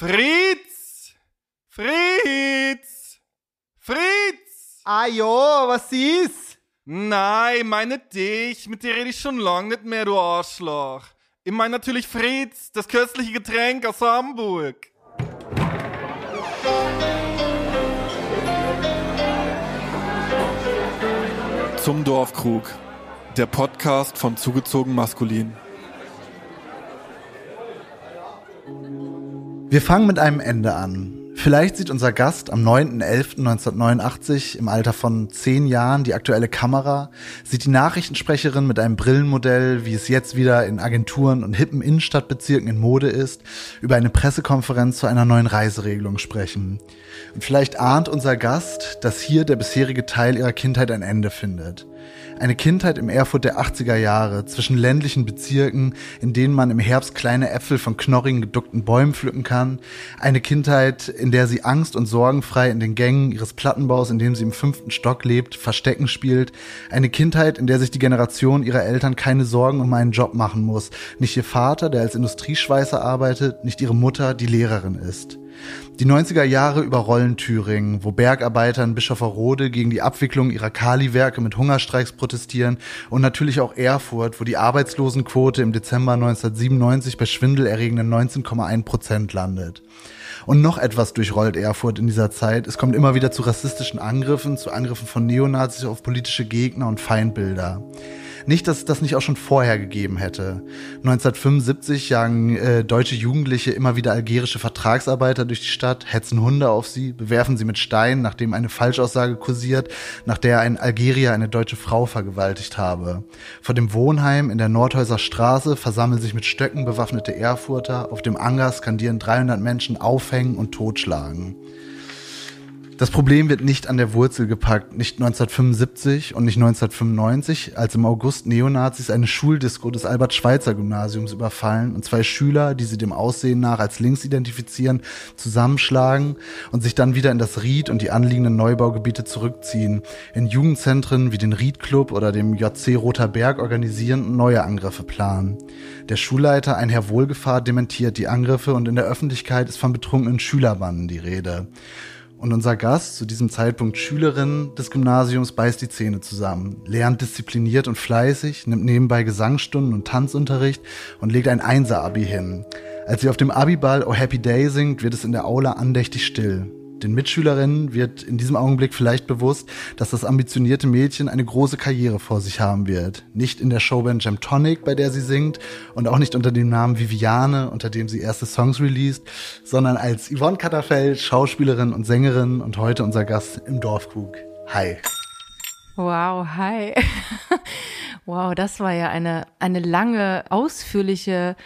Fritz! Fritz! Fritz! Ah jo, was ist? Nein, meine dich. Mit dir rede ich schon lang nicht mehr, du Arschloch. Ich meine natürlich Fritz, das köstliche Getränk aus Hamburg. Zum Dorfkrug. Der Podcast von Zugezogen Maskulin. Wir fangen mit einem Ende an. Vielleicht sieht unser Gast am 9.11.1989 im Alter von zehn Jahren die aktuelle Kamera, sieht die Nachrichtensprecherin mit einem Brillenmodell, wie es jetzt wieder in Agenturen und hippen Innenstadtbezirken in Mode ist, über eine Pressekonferenz zu einer neuen Reiseregelung sprechen. Und vielleicht ahnt unser Gast, dass hier der bisherige Teil ihrer Kindheit ein Ende findet. Eine Kindheit im Erfurt der 80er Jahre, zwischen ländlichen Bezirken, in denen man im Herbst kleine Äpfel von knorrigen, geduckten Bäumen pflücken kann. Eine Kindheit, in der sie angst- und sorgenfrei in den Gängen ihres Plattenbaus, in dem sie im fünften Stock lebt, Verstecken spielt. Eine Kindheit, in der sich die Generation ihrer Eltern keine Sorgen um einen Job machen muss. Nicht ihr Vater, der als Industrieschweißer arbeitet, nicht ihre Mutter, die Lehrerin ist. Die 90er Jahre überrollen Thüringen, wo Bergarbeiter in Bischofferode gegen die Abwicklung ihrer Kaliwerke mit Hungerstreiks protestieren und natürlich auch Erfurt, wo die Arbeitslosenquote im Dezember 1997 bei schwindelerregenden 19,1 Prozent landet. Und noch etwas durchrollt Erfurt in dieser Zeit. Es kommt immer wieder zu rassistischen Angriffen, zu Angriffen von Neonazis auf politische Gegner und Feindbilder. Nicht, dass es das nicht auch schon vorher gegeben hätte. 1975 jagen äh, deutsche Jugendliche immer wieder algerische Vertragsarbeiter durch die Stadt, hetzen Hunde auf sie, bewerfen sie mit Steinen, nachdem eine Falschaussage kursiert, nach der ein Algerier eine deutsche Frau vergewaltigt habe. Vor dem Wohnheim in der Nordhäuser Straße versammeln sich mit Stöcken bewaffnete Erfurter, auf dem Anger skandieren 300 Menschen aufhängen und totschlagen. Das Problem wird nicht an der Wurzel gepackt, nicht 1975 und nicht 1995, als im August Neonazis eine Schuldisco des Albert-Schweitzer-Gymnasiums überfallen und zwei Schüler, die sie dem Aussehen nach als links identifizieren, zusammenschlagen und sich dann wieder in das Ried und die anliegenden Neubaugebiete zurückziehen, in Jugendzentren wie den Ried-Club oder dem JC Roter Berg organisieren und neue Angriffe planen. Der Schulleiter, ein Herr Wohlgefahr, dementiert die Angriffe und in der Öffentlichkeit ist von betrunkenen Schülerbanden die Rede. Und unser Gast, zu diesem Zeitpunkt Schülerin des Gymnasiums, beißt die Zähne zusammen, lernt diszipliniert und fleißig, nimmt nebenbei Gesangsstunden und Tanzunterricht und legt ein Einser-Abi hin. Als sie auf dem Abiball Oh Happy Day singt, wird es in der Aula andächtig still. Den Mitschülerinnen wird in diesem Augenblick vielleicht bewusst, dass das ambitionierte Mädchen eine große Karriere vor sich haben wird. Nicht in der Showband Jamtonic, bei der sie singt, und auch nicht unter dem Namen Viviane, unter dem sie erste Songs released, sondern als Yvonne Katterfeld, Schauspielerin und Sängerin und heute unser Gast im Dorfkrug. Hi. Wow, hi. wow, das war ja eine, eine lange, ausführliche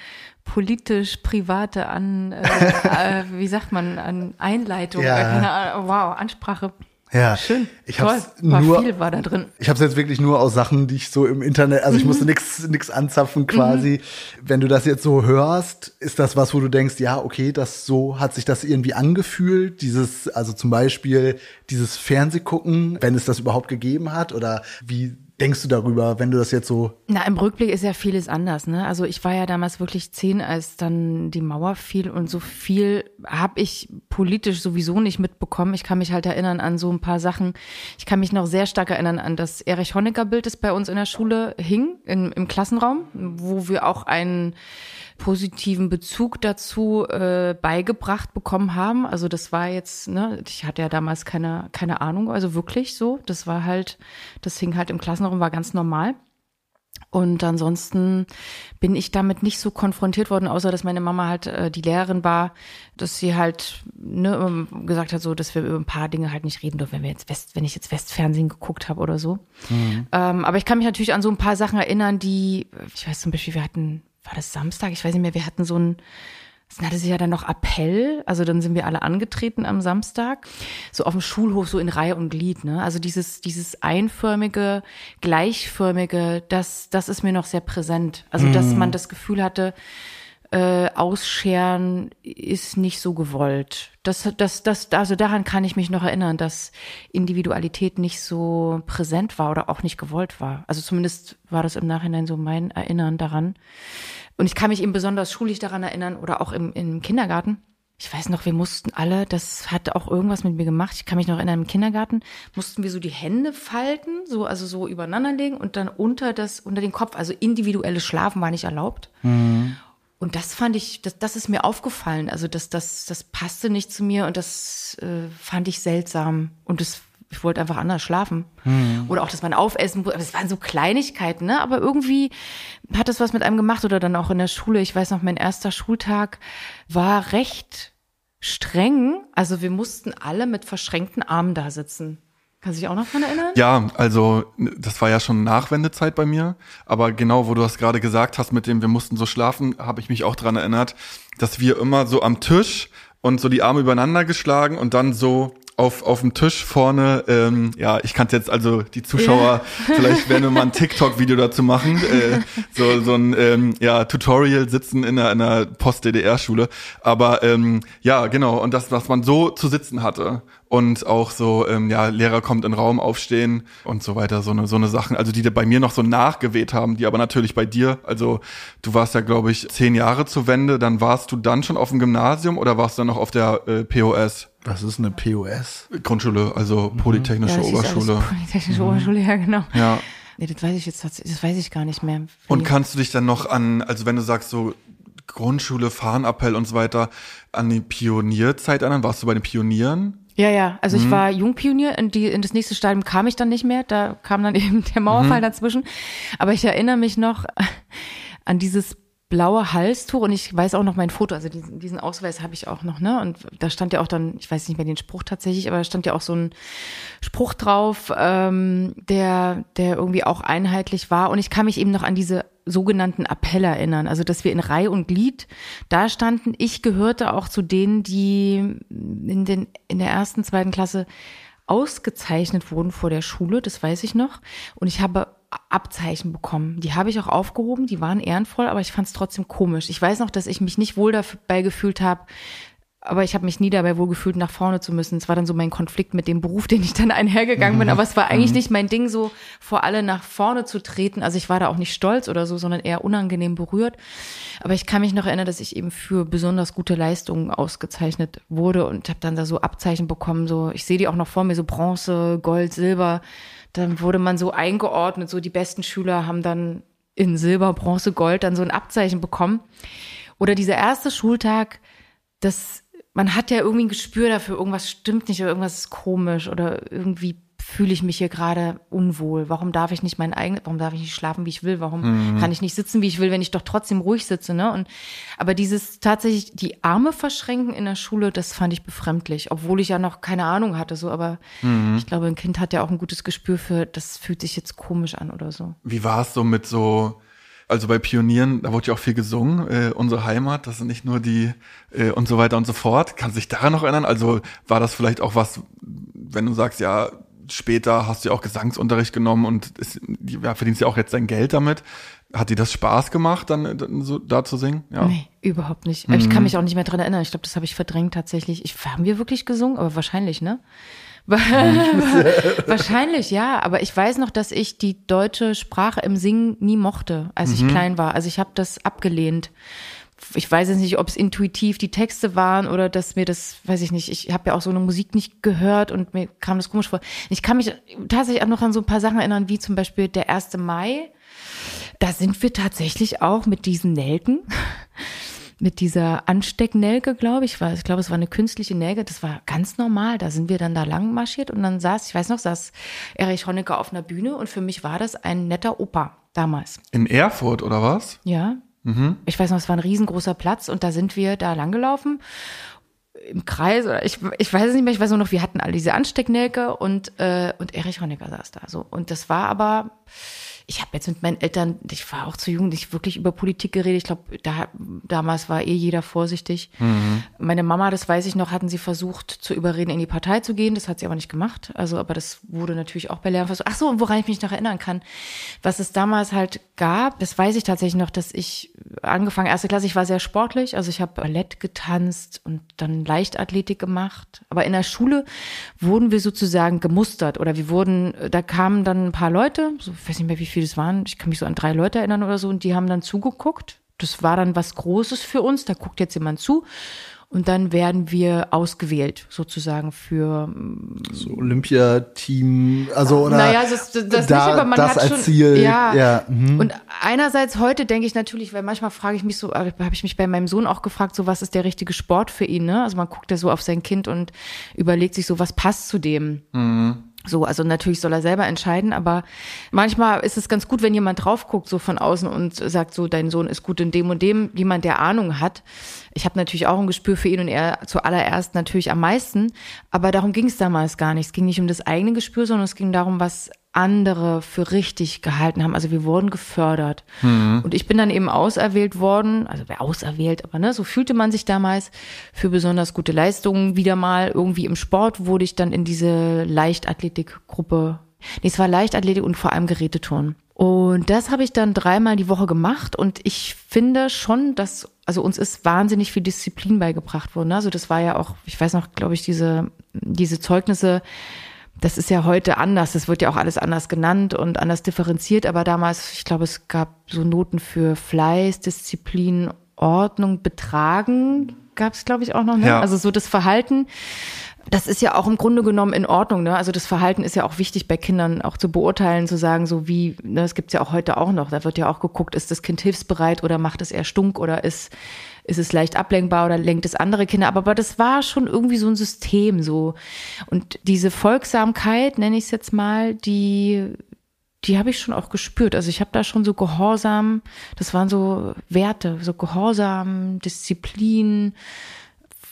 politisch private an, äh, äh, wie sagt man, an Einleitung, Ja. Ahnung, wow, Ansprache. Ja, Schön. Ich Toll. hab's War nur, viel war da drin. Ich habe es jetzt wirklich nur aus Sachen, die ich so im Internet, also ich musste nix nix anzapfen quasi. Wenn du das jetzt so hörst, ist das was, wo du denkst, ja, okay, das so hat sich das irgendwie angefühlt, dieses, also zum Beispiel dieses Fernsehgucken, wenn es das überhaupt gegeben hat, oder wie denkst du darüber, wenn du das jetzt so Na, im Rückblick ist ja vieles anders, ne? Also ich war ja damals wirklich zehn, als dann die Mauer fiel und so viel habe ich politisch sowieso nicht mitbekommen. Ich kann mich halt erinnern an so ein paar Sachen. Ich kann mich noch sehr stark erinnern an das Erich Honecker Bild, das bei uns in der Schule hing, im, im Klassenraum, wo wir auch einen positiven Bezug dazu äh, beigebracht bekommen haben. Also das war jetzt, ne, ich hatte ja damals keine, keine Ahnung, also wirklich so. Das war halt, das hing halt im Klassenraum, war ganz normal. Und ansonsten bin ich damit nicht so konfrontiert worden, außer dass meine Mama halt äh, die Lehrerin war, dass sie halt ne, ähm, gesagt hat, so, dass wir über ein paar Dinge halt nicht reden dürfen, wenn wir jetzt West, wenn ich jetzt Westfernsehen geguckt habe oder so. Ähm, aber ich kann mich natürlich an so ein paar Sachen erinnern, die, ich weiß zum Beispiel, wir hatten, war das Samstag? Ich weiß nicht mehr, wir hatten so ein dann hatte sie ja dann noch Appell, also dann sind wir alle angetreten am Samstag, so auf dem Schulhof, so in Reihe und Glied, ne? Also dieses, dieses einförmige, gleichförmige, das, das ist mir noch sehr präsent. Also, dass man das Gefühl hatte, äh, ausscheren ist nicht so gewollt. Das, das, das, also daran kann ich mich noch erinnern, dass Individualität nicht so präsent war oder auch nicht gewollt war. Also zumindest war das im Nachhinein so mein Erinnern daran. Und ich kann mich eben besonders schulisch daran erinnern oder auch im, im Kindergarten. ich weiß noch, wir mussten alle, das hat auch irgendwas mit mir gemacht. Ich kann mich noch erinnern, im Kindergarten mussten wir so die Hände falten, so, also so übereinander legen und dann unter das, unter den Kopf, also individuelles Schlafen war nicht erlaubt. Mhm. Und das fand ich, das, das ist mir aufgefallen. Also das, das, das passte nicht zu mir und das äh, fand ich seltsam. Und das ich wollte einfach anders schlafen. Hm. Oder auch, dass man aufessen muss. Es waren so Kleinigkeiten, ne? Aber irgendwie hat das was mit einem gemacht oder dann auch in der Schule. Ich weiß noch, mein erster Schultag war recht streng. Also wir mussten alle mit verschränkten Armen da sitzen. Kannst du dich auch noch dran erinnern? Ja, also das war ja schon Nachwendezeit bei mir. Aber genau, wo du das gerade gesagt hast, mit dem wir mussten so schlafen, habe ich mich auch dran erinnert, dass wir immer so am Tisch und so die Arme übereinander geschlagen und dann so auf, auf dem Tisch vorne, ähm, ja, ich kann jetzt also die Zuschauer, ja. vielleicht werden wir mal ein TikTok-Video dazu machen, äh, so, so ein ähm, ja, Tutorial sitzen in einer, einer Post-DDR-Schule. Aber ähm, ja, genau, und das, was man so zu sitzen hatte und auch so, ähm, ja, Lehrer kommt in den Raum, aufstehen und so weiter, so eine, so eine Sachen, also die bei mir noch so nachgeweht haben, die aber natürlich bei dir, also du warst ja, glaube ich, zehn Jahre zur Wende, dann warst du dann schon auf dem Gymnasium oder warst du dann noch auf der äh, POS? Was ist eine POS? Grundschule, also mhm. Polytechnische ja, Oberschule. Polytechnische mhm. Oberschule, ja, genau. Ja. Nee, das weiß ich jetzt, das weiß ich gar nicht mehr. Und kannst du dich dann noch an, also wenn du sagst so Grundschule, Fahnenappell und so weiter, an die Pionierzeit erinnern? Warst du bei den Pionieren? Ja, ja. Also mhm. ich war Jungpionier. In, die, in das nächste Stadium kam ich dann nicht mehr. Da kam dann eben der Mauerfall mhm. dazwischen. Aber ich erinnere mich noch an dieses blaue Halstuch und ich weiß auch noch mein Foto, also diesen, diesen Ausweis habe ich auch noch, ne? Und da stand ja auch dann, ich weiß nicht mehr den Spruch tatsächlich, aber da stand ja auch so ein Spruch drauf, ähm, der, der irgendwie auch einheitlich war. Und ich kann mich eben noch an diese sogenannten Appell erinnern, also dass wir in Reihe und Glied da standen. Ich gehörte auch zu denen, die in, den, in der ersten, zweiten Klasse ausgezeichnet wurden vor der Schule, das weiß ich noch. Und ich habe Abzeichen bekommen. Die habe ich auch aufgehoben, die waren ehrenvoll, aber ich fand es trotzdem komisch. Ich weiß noch, dass ich mich nicht wohl dabei gefühlt habe, aber ich habe mich nie dabei wohl gefühlt, nach vorne zu müssen. Es war dann so mein Konflikt mit dem Beruf, den ich dann einhergegangen bin. Mhm. Aber es war eigentlich mhm. nicht mein Ding, so vor alle nach vorne zu treten. Also ich war da auch nicht stolz oder so, sondern eher unangenehm berührt. Aber ich kann mich noch erinnern, dass ich eben für besonders gute Leistungen ausgezeichnet wurde und habe dann da so Abzeichen bekommen. So, ich sehe die auch noch vor mir, so Bronze, Gold, Silber. Dann wurde man so eingeordnet. So die besten Schüler haben dann in Silber, Bronze, Gold dann so ein Abzeichen bekommen. Oder dieser erste Schultag, das man hat ja irgendwie ein Gespür dafür, irgendwas stimmt nicht oder irgendwas ist komisch oder irgendwie fühle ich mich hier gerade unwohl. Warum darf ich nicht mein eigenes, warum darf ich nicht schlafen, wie ich will? Warum mhm. kann ich nicht sitzen, wie ich will, wenn ich doch trotzdem ruhig sitze, ne? Und, aber dieses tatsächlich die Arme verschränken in der Schule, das fand ich befremdlich, obwohl ich ja noch keine Ahnung hatte, so, aber mhm. ich glaube, ein Kind hat ja auch ein gutes Gespür für, das fühlt sich jetzt komisch an oder so. Wie war es so mit so, also bei Pionieren, da wurde ja auch viel gesungen, äh, unsere Heimat, das sind nicht nur die äh, und so weiter und so fort. Kannst du dich daran noch erinnern? Also war das vielleicht auch was, wenn du sagst, ja, später hast du ja auch Gesangsunterricht genommen und ist, ja, verdienst ja auch jetzt dein Geld damit. Hat dir das Spaß gemacht, dann, dann so da zu singen? Ja. Nee, überhaupt nicht. Mhm. Ich kann mich auch nicht mehr dran erinnern. Ich glaube, das habe ich verdrängt tatsächlich. Ich, haben wir wirklich gesungen? Aber wahrscheinlich, ne? Wahrscheinlich, ja. Aber ich weiß noch, dass ich die deutsche Sprache im Singen nie mochte, als mhm. ich klein war. Also ich habe das abgelehnt. Ich weiß jetzt nicht, ob es intuitiv die Texte waren oder dass mir das, weiß ich nicht, ich habe ja auch so eine Musik nicht gehört und mir kam das komisch vor. Ich kann mich tatsächlich auch noch an so ein paar Sachen erinnern, wie zum Beispiel der 1. Mai. Da sind wir tatsächlich auch mit diesen Nelken mit dieser Anstecknelke, glaube ich, war, ich glaube, es war eine künstliche Nelke, das war ganz normal. Da sind wir dann da lang marschiert und dann saß, ich weiß noch, saß Erich Honecker auf einer Bühne und für mich war das ein netter Opa damals. In Erfurt oder was? Ja. Mhm. Ich weiß noch, es war ein riesengroßer Platz und da sind wir da langgelaufen im Kreis oder ich, ich weiß es nicht mehr, ich weiß nur noch, wir hatten alle diese Anstecknelke und, äh, und Erich Honecker saß da so. Und das war aber, ich habe jetzt mit meinen Eltern, ich war auch zu jung, nicht wirklich über Politik geredet. Ich glaube, da, damals war eh jeder vorsichtig. Mhm. Meine Mama, das weiß ich noch, hatten sie versucht zu überreden, in die Partei zu gehen. Das hat sie aber nicht gemacht. Also, aber das wurde natürlich auch bei Lehrern versucht. Ach so, und woran ich mich noch erinnern kann, was es damals halt gab, das weiß ich tatsächlich noch, dass ich angefangen, erste Klasse, ich war sehr sportlich. Also ich habe Ballett getanzt und dann Leichtathletik gemacht. Aber in der Schule wurden wir sozusagen gemustert oder wir wurden, da kamen dann ein paar Leute, so, ich weiß nicht mehr, wie viele es waren, ich kann mich so an drei Leute erinnern oder so, und die haben dann zugeguckt. Das war dann was Großes für uns, da guckt jetzt jemand zu. Und dann werden wir ausgewählt, sozusagen für so Olympiateam, also oder naja, das, das da, nicht, aber man das hat als schon, Ziel. Ja. ja mhm. Und einerseits heute denke ich natürlich, weil manchmal frage ich mich so, habe ich mich bei meinem Sohn auch gefragt, so was ist der richtige Sport für ihn, ne? Also man guckt ja so auf sein Kind und überlegt sich so, was passt zu dem. Mhm. So, also natürlich soll er selber entscheiden, aber manchmal ist es ganz gut, wenn jemand drauf guckt, so von außen und sagt so, dein Sohn ist gut in dem und dem, jemand, der Ahnung hat. Ich habe natürlich auch ein Gespür für ihn und er zuallererst natürlich am meisten, aber darum ging es damals gar nicht. Es ging nicht um das eigene Gespür, sondern es ging darum, was andere für richtig gehalten haben. Also wir wurden gefördert. Mhm. Und ich bin dann eben auserwählt worden, also wer auserwählt, aber ne, so fühlte man sich damals für besonders gute Leistungen. Wieder mal irgendwie im Sport wurde ich dann in diese Leichtathletikgruppe. Nee, es war Leichtathletik und vor allem Geräteturnen. Und das habe ich dann dreimal die Woche gemacht und ich finde schon, dass, also uns ist wahnsinnig viel Disziplin beigebracht worden. Also das war ja auch, ich weiß noch, glaube ich, diese, diese Zeugnisse, das ist ja heute anders. Das wird ja auch alles anders genannt und anders differenziert. Aber damals, ich glaube, es gab so Noten für Fleiß, Disziplin, Ordnung, Betragen gab es, glaube ich, auch noch. Ne? Ja. Also so das Verhalten. Das ist ja auch im Grunde genommen in Ordnung. Ne? Also das Verhalten ist ja auch wichtig bei Kindern auch zu beurteilen, zu sagen, so wie, ne, das gibt's ja auch heute auch noch. Da wird ja auch geguckt, ist das Kind hilfsbereit oder macht es eher stunk oder ist ist es leicht ablenkbar oder lenkt es andere Kinder ab. Aber das war schon irgendwie so ein System so. Und diese Folgsamkeit, nenne ich es jetzt mal, die, die habe ich schon auch gespürt. Also ich habe da schon so Gehorsam, das waren so Werte, so Gehorsam, Disziplin,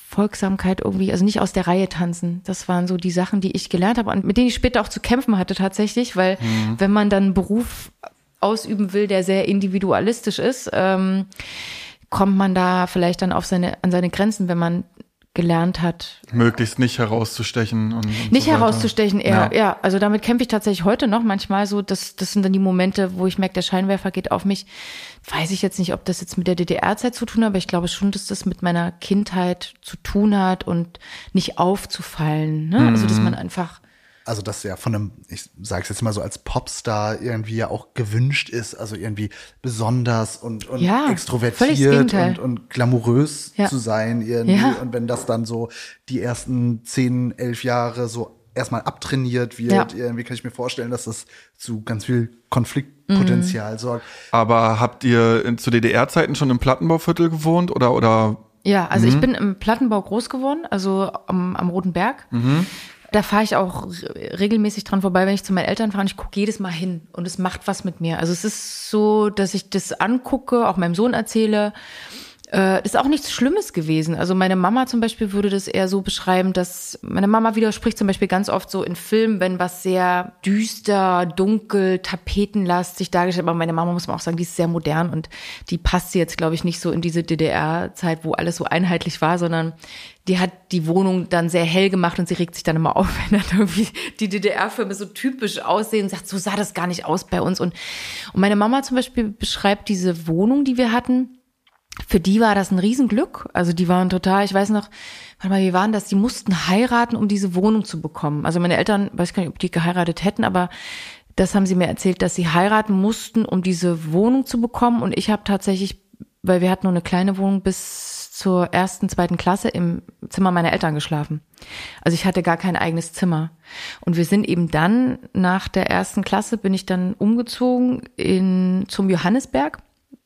Folgsamkeit irgendwie, also nicht aus der Reihe tanzen. Das waren so die Sachen, die ich gelernt habe und mit denen ich später auch zu kämpfen hatte tatsächlich, weil wenn man dann einen Beruf ausüben will, der sehr individualistisch ist, ähm, kommt man da vielleicht dann auf seine, an seine Grenzen, wenn man gelernt hat, Möglichst nicht herauszustechen. Und, und nicht so herauszustechen, eher, Ja. ja. Also damit kämpfe ich tatsächlich heute noch manchmal so. Das, das sind dann die Momente, wo ich merke, der Scheinwerfer geht auf mich. Weiß ich jetzt nicht, ob das jetzt mit der DDR-Zeit zu tun hat, aber ich glaube schon, dass das mit meiner Kindheit zu tun hat und nicht aufzufallen. Ne? Also, dass Mhm. man einfach also das ja von einem, ich sage es jetzt mal so als Popstar irgendwie ja auch gewünscht ist, also irgendwie besonders und, und Ja, extrovertiert und, und glamourös Ja. zu sein irgendwie. Ja. Und wenn das dann so die ersten zehn, elf Jahre so erstmal abtrainiert wird, Ja. irgendwie kann ich mir vorstellen, dass das zu ganz viel Konfliktpotenzial Mhm. sorgt. Aber habt ihr in, zu DDR-Zeiten schon im Plattenbauviertel gewohnt oder oder Ja, also Mhm. ich bin im Plattenbau groß geworden, also am, am Roten Berg. Mhm. Da fahre ich auch re- regelmäßig dran vorbei, wenn ich zu meinen Eltern fahre und ich gucke jedes Mal hin und es macht was mit mir. Also es ist so, dass ich das angucke, auch meinem Sohn erzähle. Äh, ist auch nichts Schlimmes gewesen. Also meine Mama zum Beispiel würde das eher so beschreiben, dass meine Mama widerspricht zum Beispiel ganz oft so in Filmen, wenn was sehr düster, dunkel, tapetenlastig dargestellt, aber meine Mama muss man auch sagen, die ist sehr modern und die passt jetzt, glaube ich, nicht so in diese DDR-Zeit, wo alles so einheitlich war, sondern die hat die Wohnung dann sehr hell gemacht und sie regt sich dann immer auf, wenn dann irgendwie die DDR-Filme so typisch aussehen und sagt, so sah das gar nicht aus bei uns. Und, und meine Mama zum Beispiel beschreibt diese Wohnung, die wir hatten, für die war das ein Riesenglück. Also die waren total, ich weiß noch, warte mal, wie waren das? Die mussten heiraten, um diese Wohnung zu bekommen. Also meine Eltern, weiß gar nicht, ob die geheiratet hätten, aber das haben sie mir erzählt, dass sie heiraten mussten, um diese Wohnung zu bekommen. Und ich habe tatsächlich, weil wir hatten nur eine kleine Wohnung bis zur ersten, zweiten Klasse im Zimmer meiner Eltern geschlafen. Also ich hatte gar kein eigenes Zimmer. Und wir sind eben dann nach der ersten Klasse bin ich dann umgezogen in zum Johannesberg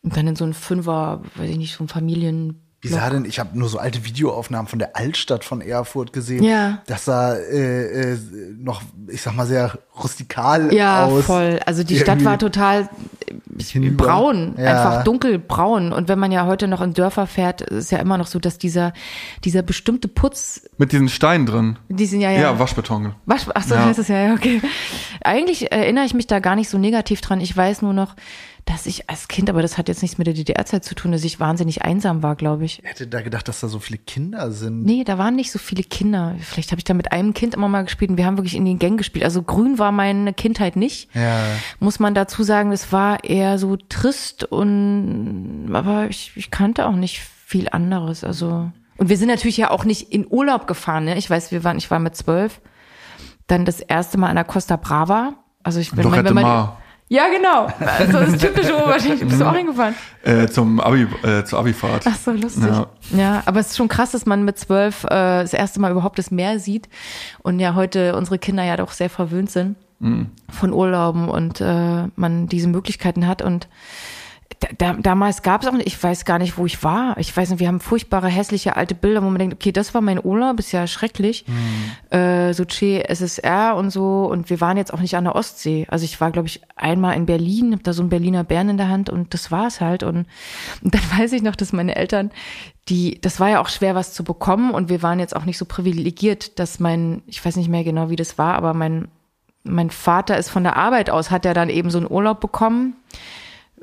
und dann in so ein Fünfer, weiß ich nicht, so ein Familien Wie sah denn, ich habe nur so alte Videoaufnahmen von der Altstadt von Erfurt gesehen. Ja. Das sah äh, äh, noch, ich sag mal, sehr rustikal Ja, aus. voll. Also die Stadt Irgendwie war total hinüber. braun, Ja. einfach dunkelbraun. Und wenn man ja heute noch in Dörfer fährt, ist ja immer noch so, dass dieser, dieser bestimmte Putz, mit diesen Steinen drin? die sind ja ja. Ja, Waschbeton. Wasch, ach so Ja. heißt es ja, ja, okay. Eigentlich erinnere ich mich da gar nicht so negativ dran. Ich weiß nur noch, dass ich als Kind, aber das hat jetzt nichts mit der DDR-Zeit zu tun, dass ich wahnsinnig einsam war, glaube ich. Ich hätte da gedacht, dass da so viele Kinder sind. Nee, da waren nicht so viele Kinder. Vielleicht habe ich da mit einem Kind immer mal gespielt und wir haben wirklich in den Gängen gespielt. Also grün war meine Kindheit nicht. Ja. Muss man dazu sagen, es war eher so trist und aber ich, ich kannte auch nicht viel anderes. Also und wir sind natürlich ja auch nicht in Urlaub gefahren. Ne? Ich weiß, wir waren, ich war mit zwölf, dann das erste Mal an der Costa Brava. Also ich Lorette wenn man Mar. Ja, genau. Also das ist typisch oberflächlich. Bist du auch hingefahren? Äh, zum Abi, äh, zur Abifahrt. Ach so, lustig. Ja. ja. aber es ist schon krass, dass man mit zwölf äh, das erste Mal überhaupt das Meer sieht und ja heute unsere Kinder ja doch sehr verwöhnt sind mhm. von Urlauben und äh, man diese Möglichkeiten hat und da, damals gab es auch nicht, ich weiß gar nicht, wo ich war. Ich weiß nicht, wir haben furchtbare, hässliche alte Bilder, wo man denkt, okay, das war mein Urlaub, ist ja schrecklich. Mhm. Äh, so Che SSR und so. Und wir waren jetzt auch nicht an der Ostsee. Also ich war, glaube ich, einmal in Berlin, hab da so einen Berliner Bären in der Hand und das war's halt. Und, und dann weiß ich noch, dass meine Eltern, die, das war ja auch schwer, was zu bekommen. Und wir waren jetzt auch nicht so privilegiert, dass mein, ich weiß nicht mehr genau, wie das war, aber mein, mein Vater ist von der Arbeit aus, hat er dann eben so einen Urlaub bekommen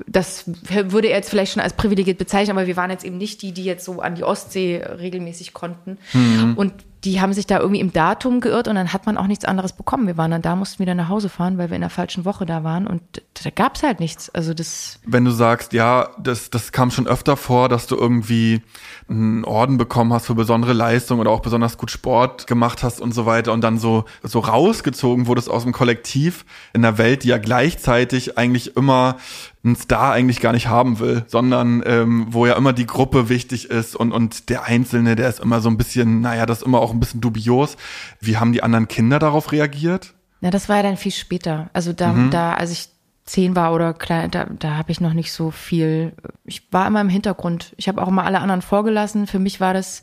das würde er jetzt vielleicht schon als privilegiert bezeichnen, aber wir waren jetzt eben nicht die, die jetzt so an die Ostsee regelmäßig konnten. Mhm. Und die haben sich da irgendwie im Datum geirrt und dann hat man auch nichts anderes bekommen. Wir waren dann da, mussten wieder nach Hause fahren, weil wir in der falschen Woche da waren und da gab's halt nichts. Also das. Wenn du sagst, ja, das, das kam schon öfter vor, dass du irgendwie einen Orden bekommen hast für besondere Leistung oder auch besonders gut Sport gemacht hast und so weiter und dann so, so rausgezogen wurdest aus dem Kollektiv in der Welt, die ja gleichzeitig eigentlich immer einen Star eigentlich gar nicht haben will, sondern ähm, wo ja immer die Gruppe wichtig ist und, und der Einzelne, der ist immer so ein bisschen, naja, das ist immer auch ein bisschen dubios. Wie haben die anderen Kinder darauf reagiert? Na, das war ja dann viel später. Also da, mhm. da, als ich zehn war oder klein, da, da habe ich noch nicht so viel. Ich war immer im Hintergrund. Ich habe auch immer alle anderen vorgelassen. Für mich war das,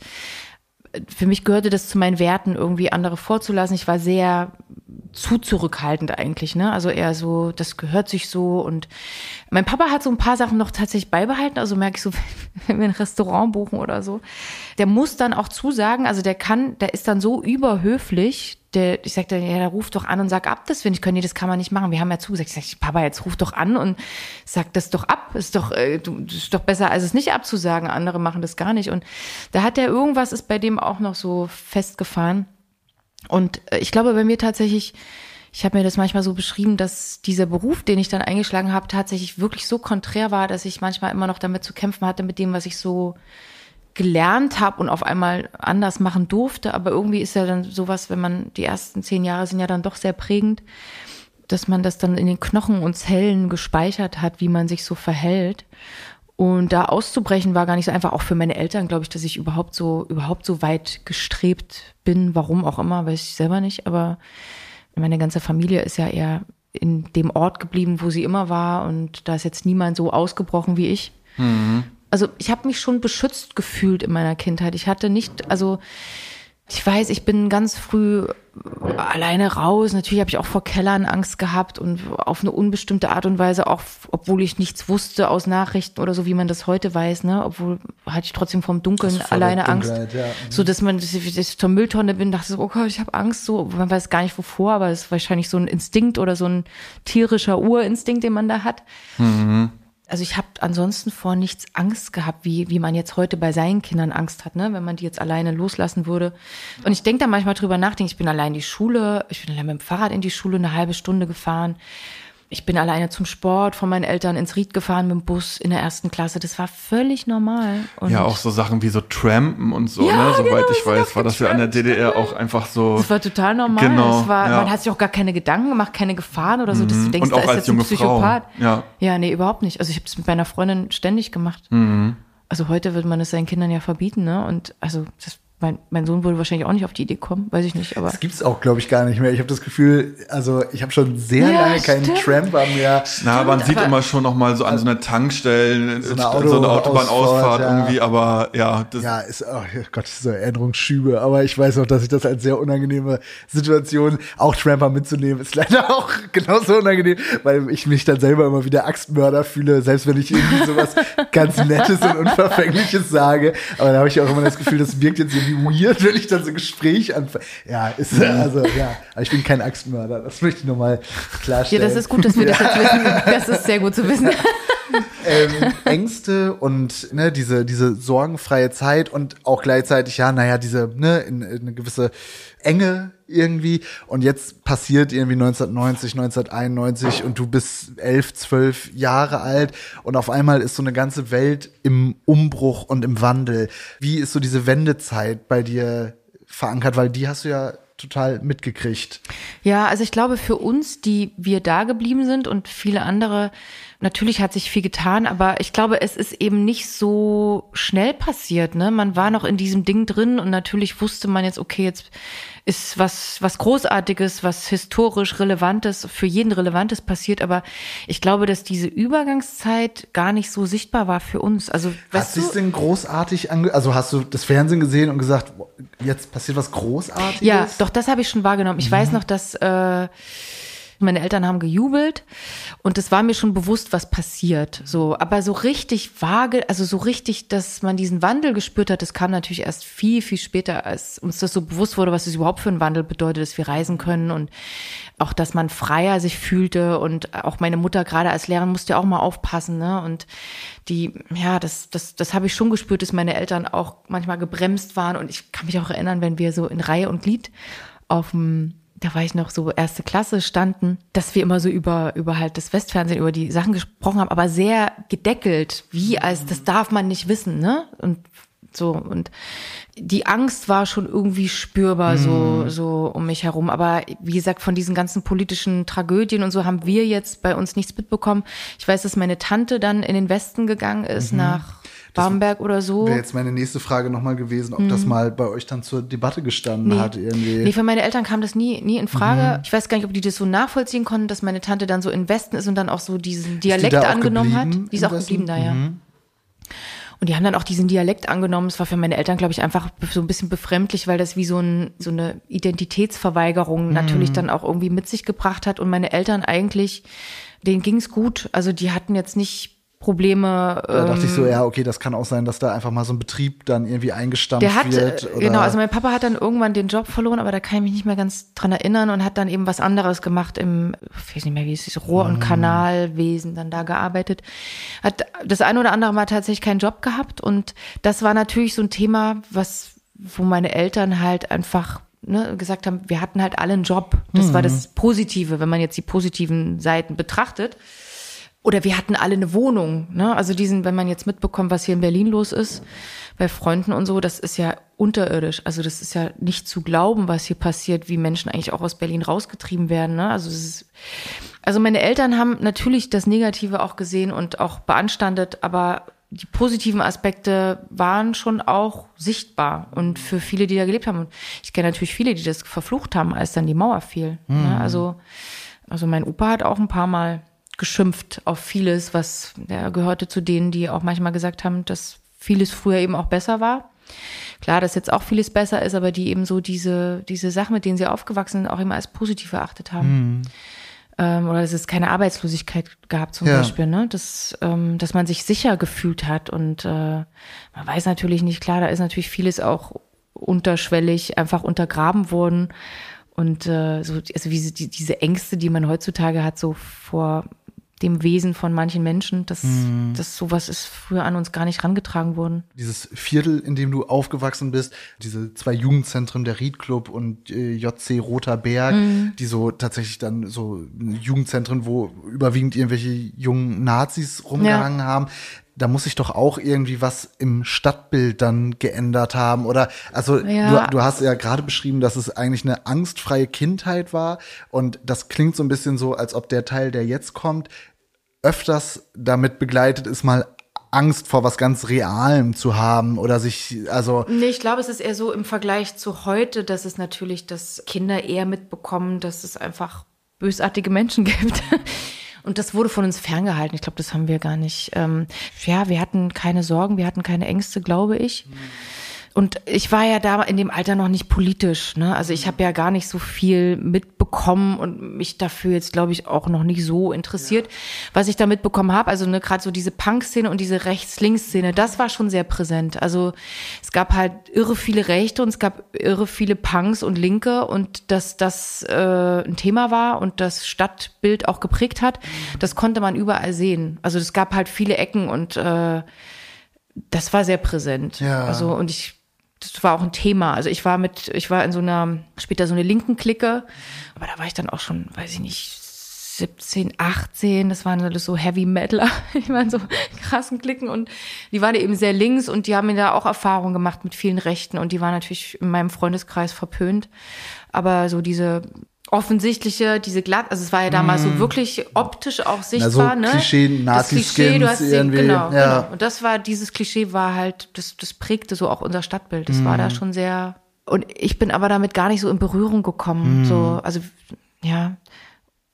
für mich gehörte das zu meinen Werten, irgendwie andere vorzulassen. Ich war sehr zu zurückhaltend eigentlich, ne? Also eher so, das gehört sich so. Und mein Papa hat so ein paar Sachen noch tatsächlich beibehalten. Also merke ich so, wenn wir ein Restaurant buchen oder so, der muss dann auch zusagen, also der kann, der ist dann so überhöflich, der, ich sagte, ja, der ruft doch an und sag ab, das finde ich, können die, das kann man nicht machen. Wir haben ja zugesagt. Ich sag, Papa, jetzt ruf doch an und sag das doch ab. Ist doch, äh, du, ist doch besser, als es nicht abzusagen. Andere machen das gar nicht. Und da hat der irgendwas ist bei dem auch noch so festgefahren. Und äh, ich glaube bei mir tatsächlich, ich habe mir das manchmal so beschrieben, dass dieser Beruf, den ich dann eingeschlagen habe, tatsächlich wirklich so konträr war, dass ich manchmal immer noch damit zu kämpfen hatte, mit dem, was ich so gelernt habe und auf einmal anders machen durfte. Aber irgendwie ist ja dann sowas, wenn man die ersten zehn Jahre sind ja dann doch sehr prägend, dass man das dann in den Knochen und Zellen gespeichert hat, wie man sich so verhält. Und da auszubrechen war gar nicht so einfach, auch für meine Eltern, glaube ich, dass ich überhaupt so, überhaupt so weit gestrebt bin, warum auch immer, weiß ich selber nicht, aber meine ganze Familie ist ja eher in dem Ort geblieben, wo sie immer war und da ist jetzt niemand so ausgebrochen wie ich. Mhm. Also ich habe mich schon beschützt gefühlt in meiner Kindheit. Ich hatte nicht, also ich weiß, ich bin ganz früh alleine raus. Natürlich habe ich auch vor Kellern Angst gehabt und auf eine unbestimmte Art und Weise, auch obwohl ich nichts wusste aus Nachrichten oder so, wie man das heute weiß, ne? Obwohl hatte ich trotzdem vom Dunkeln alleine Angst. Ja. So dass man, dass ich zur Mülltonne bin, dachte so, oh Gott, ich habe Angst, so, man weiß gar nicht wovor, aber es ist wahrscheinlich so ein Instinkt oder so ein tierischer Urinstinkt, den man da hat. Mhm also ich habe ansonsten vor nichts Angst gehabt, wie, wie man jetzt heute bei seinen Kindern Angst hat, ne? wenn man die jetzt alleine loslassen würde. Und ich denke da manchmal drüber nachdenken, ich bin allein in die Schule, ich bin allein mit dem Fahrrad in die Schule eine halbe Stunde gefahren ich bin alleine zum Sport von meinen Eltern ins Ried gefahren mit dem Bus in der ersten Klasse. Das war völlig normal. Und ja, auch so Sachen wie so Trampen und so, ja, ne? Soweit genau, ich weiß, war das ja an der DDR auch einfach so. Das war total normal. Genau, war, ja. Man hat sich auch gar keine Gedanken gemacht, keine Gefahren oder so, dass du mhm. denkst, und auch da ist jetzt ein Psychopath. Frau. Ja. ja, nee, überhaupt nicht. Also ich habe es mit meiner Freundin ständig gemacht. Mhm. Also heute würde man es seinen Kindern ja verbieten, ne? Und also das mein, mein Sohn würde wahrscheinlich auch nicht auf die Idee kommen, weiß ich nicht. Aber das gibt's auch, glaube ich, gar nicht mehr. Ich habe das Gefühl, also ich habe schon sehr ja, lange keinen Tramper mehr. Na, man sieht immer schon noch mal so an so einer Tankstelle, so eine, Auto, so eine Autobahnausfahrt ja. irgendwie, aber ja. Das ja, ist, oh Gott, so Erinnerungsschübe. Aber ich weiß auch, dass ich das als sehr unangenehme Situation, auch Tramper mitzunehmen, ist leider auch genauso unangenehm, weil ich mich dann selber immer wieder Axtmörder fühle, selbst wenn ich irgendwie sowas ganz Nettes und Unverfängliches sage. Aber da habe ich auch immer das Gefühl, das wirkt jetzt irgendwie weird, wenn ich dann so ein Gespräch anfange. Ja, ist, also, ja. Aber ich bin kein Axtmörder. Das möchte ich nochmal klarstellen. Ja, das ist gut, dass wir das jetzt wissen. Das ist sehr gut zu wissen. ähm, Ängste und ne, diese, diese sorgenfreie Zeit und auch gleichzeitig, ja, naja, diese, ne, in, in eine gewisse Enge irgendwie. Und jetzt passiert irgendwie 1990, 1991 und du bist elf, zwölf Jahre alt und auf einmal ist so eine ganze Welt im Umbruch und im Wandel. Wie ist so diese Wendezeit bei dir verankert? Weil die hast du ja total mitgekriegt. Ja, also ich glaube für uns, die wir da geblieben sind und viele andere, natürlich hat sich viel getan, aber ich glaube, es ist eben nicht so schnell passiert. Ne? Man war noch in diesem Ding drin und natürlich wusste man jetzt, okay, jetzt ist was, was Großartiges, was historisch Relevantes, für jeden Relevantes passiert. Aber ich glaube, dass diese Übergangszeit gar nicht so sichtbar war für uns. Also, Hat sich denn großartig ange, also hast du das Fernsehen gesehen und gesagt, jetzt passiert was Großartiges? Ja, doch, das habe ich schon wahrgenommen. Ich mhm. weiß noch, dass, äh, meine Eltern haben gejubelt und es war mir schon bewusst, was passiert. So, aber so richtig vage, also so richtig, dass man diesen Wandel gespürt hat, das kam natürlich erst viel, viel später, als uns das so bewusst wurde, was es überhaupt für ein Wandel bedeutet, dass wir reisen können und auch, dass man freier sich fühlte und auch meine Mutter gerade als Lehrerin musste ja auch mal aufpassen, ne? Und die, ja, das, das, das habe ich schon gespürt, dass meine Eltern auch manchmal gebremst waren und ich kann mich auch erinnern, wenn wir so in Reihe und Glied auf dem da war ich noch so erste Klasse standen, dass wir immer so über, über halt das Westfernsehen, über die Sachen gesprochen haben, aber sehr gedeckelt, wie als, das darf man nicht wissen, ne? Und so, und die Angst war schon irgendwie spürbar so, mhm. so um mich herum. Aber wie gesagt, von diesen ganzen politischen Tragödien und so haben wir jetzt bei uns nichts mitbekommen. Ich weiß, dass meine Tante dann in den Westen gegangen ist, mhm. nach Bamberg oder so. Wäre jetzt meine nächste Frage nochmal gewesen, ob mhm. das mal bei euch dann zur Debatte gestanden nee. hat irgendwie. Nee, für meine Eltern kam das nie, nie in Frage. Mhm. Ich weiß gar nicht, ob die das so nachvollziehen konnten, dass meine Tante dann so im Westen ist und dann auch so diesen Dialekt die angenommen hat. Die ist auch geblieben da, ja. Mhm. Und die haben dann auch diesen Dialekt angenommen. Es war für meine Eltern, glaube ich, einfach so ein bisschen befremdlich, weil das wie so, ein, so eine Identitätsverweigerung mhm. natürlich dann auch irgendwie mit sich gebracht hat. Und meine Eltern eigentlich, denen ging's gut. Also die hatten jetzt nicht Probleme. Da dachte ich so, ähm, ja, okay, das kann auch sein, dass da einfach mal so ein Betrieb dann irgendwie eingestampft der hat, wird. Oder? Genau, also mein Papa hat dann irgendwann den Job verloren, aber da kann ich mich nicht mehr ganz dran erinnern und hat dann eben was anderes gemacht im, ich weiß nicht mehr, wie es ist, Rohr- und mhm. Kanalwesen dann da gearbeitet. Hat das eine oder andere Mal tatsächlich keinen Job gehabt und das war natürlich so ein Thema, was, wo meine Eltern halt einfach ne, gesagt haben, wir hatten halt alle einen Job. Das mhm. war das Positive, wenn man jetzt die positiven Seiten betrachtet. Oder wir hatten alle eine Wohnung. Ne? Also diesen, wenn man jetzt mitbekommt, was hier in Berlin los ist, bei Freunden und so, das ist ja unterirdisch. Also das ist ja nicht zu glauben, was hier passiert, wie Menschen eigentlich auch aus Berlin rausgetrieben werden. Ne? Also, ist, also meine Eltern haben natürlich das Negative auch gesehen und auch beanstandet, aber die positiven Aspekte waren schon auch sichtbar und für viele, die da gelebt haben. Und ich kenne natürlich viele, die das verflucht haben, als dann die Mauer fiel. Mhm. Ne? Also, also mein Opa hat auch ein paar Mal geschimpft auf vieles, was er gehörte zu denen, die auch manchmal gesagt haben, dass vieles früher eben auch besser war. Klar, dass jetzt auch vieles besser ist, aber die eben so diese, diese Sachen, mit denen sie aufgewachsen sind, auch immer als positiv erachtet haben. Mhm. Ähm, oder dass es keine Arbeitslosigkeit gab zum ja. Beispiel, ne? Dass, ähm, dass man sich sicher gefühlt hat und äh, man weiß natürlich nicht, klar, da ist natürlich vieles auch unterschwellig einfach untergraben worden. Und äh, so, also wie die, diese Ängste, die man heutzutage hat, so vor dem Wesen von manchen Menschen, dass, mhm. dass sowas ist früher an uns gar nicht rangetragen worden. Dieses Viertel, in dem du aufgewachsen bist, diese zwei Jugendzentren, der Ried Club und äh, JC Roter Berg, mhm. die so tatsächlich dann so Jugendzentren, wo überwiegend irgendwelche jungen Nazis rumgehangen ja. haben da muss sich doch auch irgendwie was im Stadtbild dann geändert haben. Oder also ja. du, du hast ja gerade beschrieben, dass es eigentlich eine angstfreie Kindheit war. Und das klingt so ein bisschen so, als ob der Teil, der jetzt kommt, öfters damit begleitet ist, mal Angst vor was ganz Realem zu haben oder sich, also. Nee, ich glaube, es ist eher so im Vergleich zu heute, dass es natürlich, dass Kinder eher mitbekommen, dass es einfach bösartige Menschen gibt. Und das wurde von uns ferngehalten. Ich glaube, das haben wir gar nicht. Ähm, ja, wir hatten keine Sorgen, wir hatten keine Ängste, glaube ich. Mhm. Und ich war ja da in dem Alter noch nicht politisch. Ne? Also ich habe ja gar nicht so viel mitbekommen und mich dafür jetzt, glaube ich, auch noch nicht so interessiert. Ja. Was ich da mitbekommen habe, also ne, gerade so diese Punk-Szene und diese Rechts-Links-Szene, das war schon sehr präsent. Also es gab halt irre viele Rechte und es gab irre viele Punks und Linke und dass das äh, ein Thema war und das Stadtbild auch geprägt hat, mhm. das konnte man überall sehen. Also es gab halt viele Ecken und äh, das war sehr präsent. Ja. Also und ich das war auch ein Thema. Also ich war mit, ich war in so einer, später so eine linken Clique, aber da war ich dann auch schon, weiß ich nicht, 17, 18, das waren alles so Heavy Metaler, ich meine so krassen Klicken und die waren eben sehr links und die haben mir da auch Erfahrungen gemacht mit vielen Rechten und die waren natürlich in meinem Freundeskreis verpönt. Aber so diese offensichtliche, diese glatt, also es war ja damals mm. so wirklich optisch auch sichtbar, also ne? Klischee, Nazi das Klischee, du hast den, genau, ja. genau. Und das war, dieses Klischee war halt, das, das prägte so auch unser Stadtbild. Das mm. war da schon sehr, und ich bin aber damit gar nicht so in Berührung gekommen, mm. so, also, ja,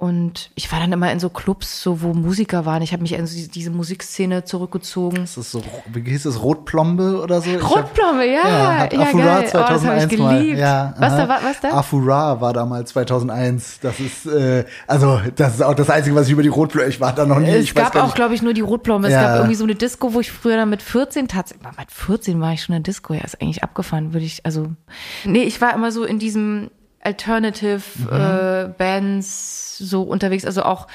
und ich war dann immer in so Clubs, so wo Musiker waren. Ich habe mich in so diese Musikszene zurückgezogen. Ist das so, wie hieß es, Rotplombe oder so? Rotplombe, ja. Ja, hat ja, Afura geil. 2001 oh, das ich geliebt. Ja, was, da, was da? Afura war damals 2001. Das ist, äh, also das ist auch das Einzige, was ich über die Rotplombe, ich war da noch nie. Es gab auch, glaube ich, nur die Rotplombe. Es ja. gab irgendwie so eine Disco, wo ich früher dann mit 14 tatsächlich, mit 14 war ich schon in der Disco. Ja, ist eigentlich abgefahren, würde ich, also, nee, ich war immer so in diesem Alternative mhm. äh, Bands so unterwegs, also auch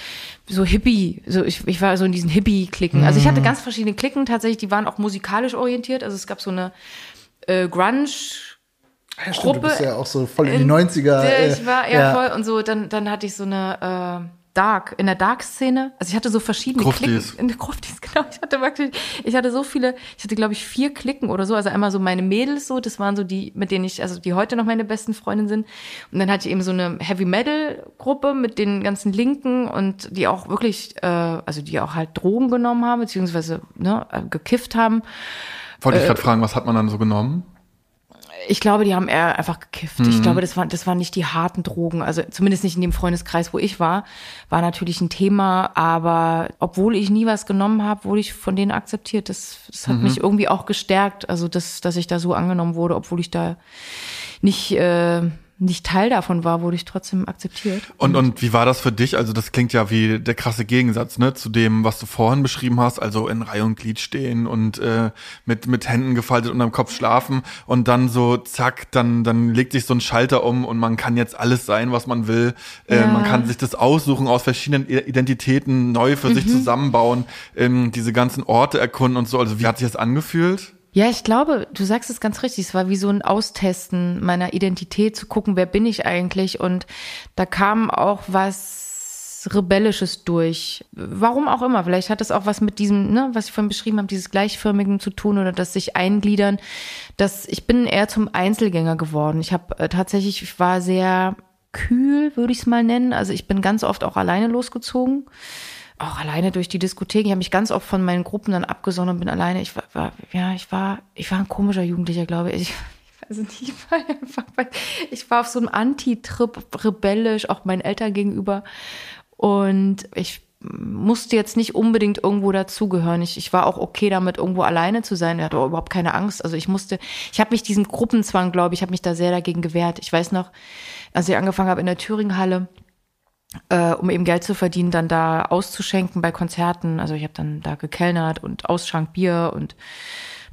so Hippie, so ich, ich war so in diesen Hippie-Klicken. Mhm. Also ich hatte mhm. ganz verschiedene Klicken tatsächlich, die waren auch musikalisch orientiert. Also es gab so eine äh, Grunge ja, stimmt, Gruppe. Du bist ja auch so voll in die 90er. Äh, ich war ja, ja, voll und so, dann, dann hatte ich so eine äh, Dark, in der Dark-Szene. Also ich hatte so verschiedene Gruftis. Klicken. In Gruftis, genau. Ich hatte wirklich, ich hatte so viele, ich hatte glaube ich vier Klicken oder so. Also einmal so meine Mädels so, das waren so die, mit denen ich, also die heute noch meine besten Freundinnen sind. Und dann hatte ich eben so eine Heavy-Metal-Gruppe mit den ganzen Linken und die auch wirklich, äh, also die auch halt Drogen genommen haben, beziehungsweise ne, äh, gekifft haben. Wollte ich gerade äh, fragen, was hat man dann so genommen? Ich glaube, die haben eher einfach gekifft. Mhm. Ich glaube, das waren, das waren nicht die harten Drogen. Also zumindest nicht in dem Freundeskreis, wo ich war. War natürlich ein Thema, aber obwohl ich nie was genommen habe, wurde ich von denen akzeptiert. Das, das hat mhm. mich irgendwie auch gestärkt. Also, dass, dass ich da so angenommen wurde, obwohl ich da nicht. Äh, nicht Teil davon war, wurde ich trotzdem akzeptiert. Und, und wie war das für dich? Also das klingt ja wie der krasse Gegensatz, ne, zu dem, was du vorhin beschrieben hast, also in Reihe und Glied stehen und äh, mit, mit Händen gefaltet unterm Kopf schlafen und dann so, zack, dann, dann legt sich so ein Schalter um und man kann jetzt alles sein, was man will. Äh, ja. Man kann sich das aussuchen aus verschiedenen Identitäten, neu für mhm. sich zusammenbauen, ähm, diese ganzen Orte erkunden und so. Also wie hat sich das angefühlt? Ja, ich glaube, du sagst es ganz richtig. Es war wie so ein Austesten meiner Identität, zu gucken, wer bin ich eigentlich. Und da kam auch was Rebellisches durch. Warum auch immer. Vielleicht hat es auch was mit diesem, ne, was ich vorhin beschrieben habe, dieses Gleichförmigen zu tun oder das sich eingliedern. Das, ich bin eher zum Einzelgänger geworden. Ich habe äh, tatsächlich, ich war sehr kühl, würde ich es mal nennen. Also ich bin ganz oft auch alleine losgezogen auch alleine durch die Diskothek. Ich habe mich ganz oft von meinen Gruppen dann abgesonnen und bin alleine. Ich war, war, ja, ich war, ich war ein komischer Jugendlicher, glaube ich. Ich weiß nicht, ich war einfach, ich war auf so einem Anti-Trip, rebellisch, auch meinen Eltern gegenüber. Und ich musste jetzt nicht unbedingt irgendwo dazugehören. Ich, ich war auch okay damit, irgendwo alleine zu sein. Ich hatte überhaupt keine Angst. Also ich musste, ich habe mich diesem Gruppenzwang, glaube ich, habe mich da sehr dagegen gewehrt. Ich weiß noch, als ich angefangen habe in der Thüringenhalle, äh, um eben Geld zu verdienen, dann da auszuschenken bei Konzerten. Also ich habe dann da gekellnert und Ausschank Bier und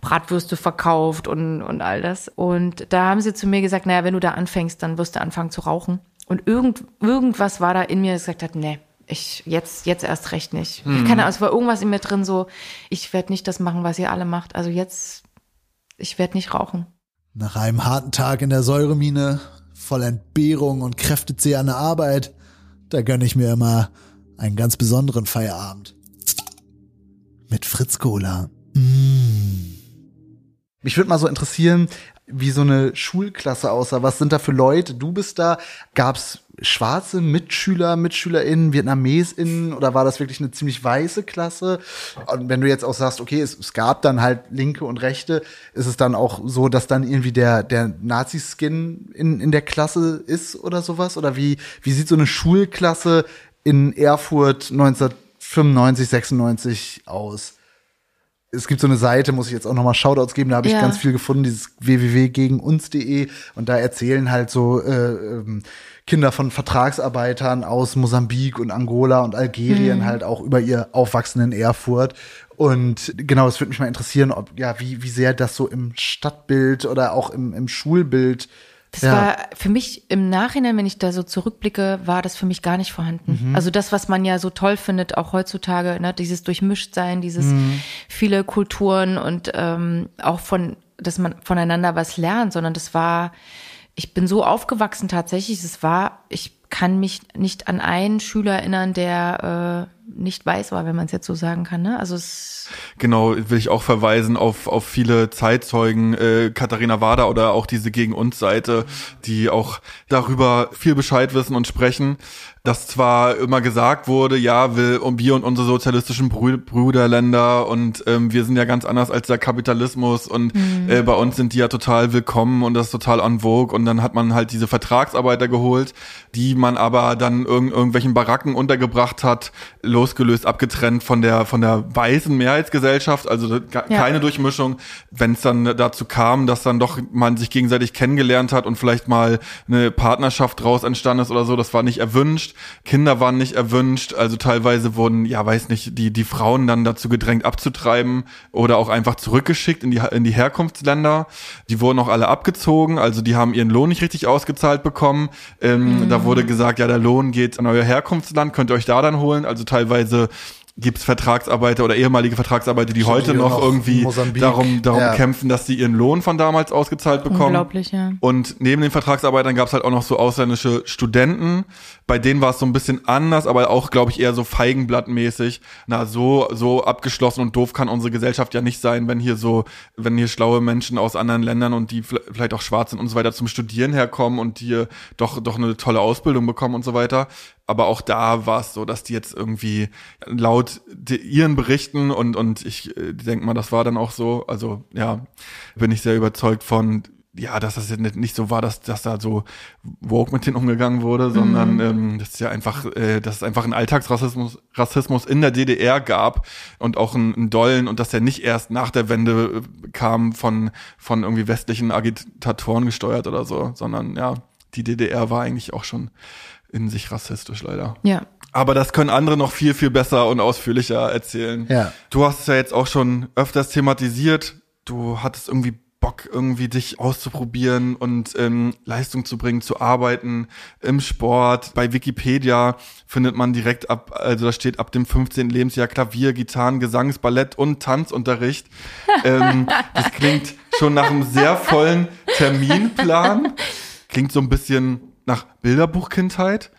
Bratwürste verkauft und, und all das. Und da haben sie zu mir gesagt, naja, wenn du da anfängst, dann wirst du anfangen zu rauchen. Und irgend, irgendwas war da in mir, das gesagt hat, nee, ich jetzt, jetzt erst recht nicht. Mhm. Keine Ahnung, es war irgendwas in mir drin so, ich werde nicht das machen, was ihr alle macht. Also jetzt, ich werde nicht rauchen. Nach einem harten Tag in der Säuremine, voll Entbehrung und kräftezehrende Arbeit, da gönne ich mir immer einen ganz besonderen Feierabend. Mit Fritz Cola. Mm. Mich würde mal so interessieren, wie so eine Schulklasse aussah. Was sind da für Leute? Du bist da. Gab's schwarze Mitschüler, MitschülerInnen, VietnamesInnen oder war das wirklich eine ziemlich weiße Klasse? Und wenn du jetzt auch sagst, okay, es, es gab dann halt Linke und Rechte, ist es dann auch so, dass dann irgendwie der, der Nazi-Skin in, in der Klasse ist oder sowas? Oder wie, wie sieht so eine Schulklasse in Erfurt 1995, 96 aus? Es gibt so eine Seite, muss ich jetzt auch nochmal Shoutouts geben, da habe ich ja. ganz viel gefunden, dieses www.gegenuns.de und da erzählen halt so äh, ähm, Kinder von Vertragsarbeitern aus Mosambik und Angola und Algerien mhm. halt auch über ihr Aufwachsen in Erfurt. Und genau, es würde mich mal interessieren, ob ja, wie, wie sehr das so im Stadtbild oder auch im, im Schulbild das ja. war für mich im Nachhinein, wenn ich da so zurückblicke, war das für mich gar nicht vorhanden. Mhm. Also das, was man ja so toll findet, auch heutzutage, ne, dieses Durchmischtsein, dieses mhm. viele Kulturen und ähm, auch von, dass man voneinander was lernt, sondern das war, ich bin so aufgewachsen tatsächlich, es war, ich kann mich nicht an einen Schüler erinnern, der äh, nicht weiß war, wenn man es jetzt so sagen kann. Ne? Also es genau will ich auch verweisen auf auf viele Zeitzeugen, äh, Katharina Wader oder auch diese gegen uns Seite, die auch darüber viel Bescheid wissen und sprechen dass zwar immer gesagt wurde, ja, will und wir und unsere sozialistischen Brü Brüderländer und ähm, wir sind ja ganz anders als der Kapitalismus und mhm. äh, bei uns sind die ja total willkommen und das ist total en vogue und dann hat man halt diese Vertragsarbeiter geholt, die man aber dann irg irgendwelchen Baracken untergebracht hat, losgelöst, abgetrennt von der von der weißen Mehrheitsgesellschaft, also keine ja. Durchmischung. Wenn es dann dazu kam, dass dann doch man sich gegenseitig kennengelernt hat und vielleicht mal eine Partnerschaft draus entstanden ist oder so, das war nicht erwünscht. Kinder waren nicht erwünscht, also teilweise wurden, ja, weiß nicht, die, die Frauen dann dazu gedrängt abzutreiben oder auch einfach zurückgeschickt in die, in die Herkunftsländer. Die wurden auch alle abgezogen, also die haben ihren Lohn nicht richtig ausgezahlt bekommen. Ähm, mhm. Da wurde gesagt, ja, der Lohn geht an euer Herkunftsland, könnt ihr euch da dann holen. Also teilweise gibt es Vertragsarbeiter oder ehemalige Vertragsarbeiter, die Stimmt, heute noch, noch irgendwie darum, darum ja. kämpfen, dass sie ihren Lohn von damals ausgezahlt bekommen. Unglaublich, ja. Und neben den Vertragsarbeitern gab es halt auch noch so ausländische Studenten. Bei denen war es so ein bisschen anders, aber auch, glaube ich, eher so feigenblattmäßig. Na, so, so abgeschlossen und doof kann unsere Gesellschaft ja nicht sein, wenn hier so, wenn hier schlaue Menschen aus anderen Ländern und die vielleicht auch schwarz sind und so weiter zum Studieren herkommen und hier doch, doch eine tolle Ausbildung bekommen und so weiter aber auch da war es so, dass die jetzt irgendwie laut ihren Berichten und und ich äh, denke mal, das war dann auch so. Also ja, bin ich sehr überzeugt von, ja, dass das jetzt nicht so war, dass, dass da so woke mit denen umgegangen wurde, sondern mhm. ähm, das ist ja einfach, äh, dass es einfach einen Alltagsrassismus Rassismus in der DDR gab und auch einen, einen dollen und dass der nicht erst nach der Wende äh, kam von von irgendwie westlichen Agitatoren gesteuert oder so, sondern ja, die DDR war eigentlich auch schon in sich rassistisch leider. Ja. Aber das können andere noch viel, viel besser und ausführlicher erzählen. Ja. Du hast es ja jetzt auch schon öfters thematisiert. Du hattest irgendwie Bock, irgendwie dich auszuprobieren und ähm, Leistung zu bringen, zu arbeiten im Sport. Bei Wikipedia findet man direkt ab, also da steht ab dem 15. Lebensjahr Klavier, Gitarren, Gesangs, Ballett und Tanzunterricht. ähm, das klingt schon nach einem sehr vollen Terminplan. Klingt so ein bisschen nach Bilderbuchkindheit.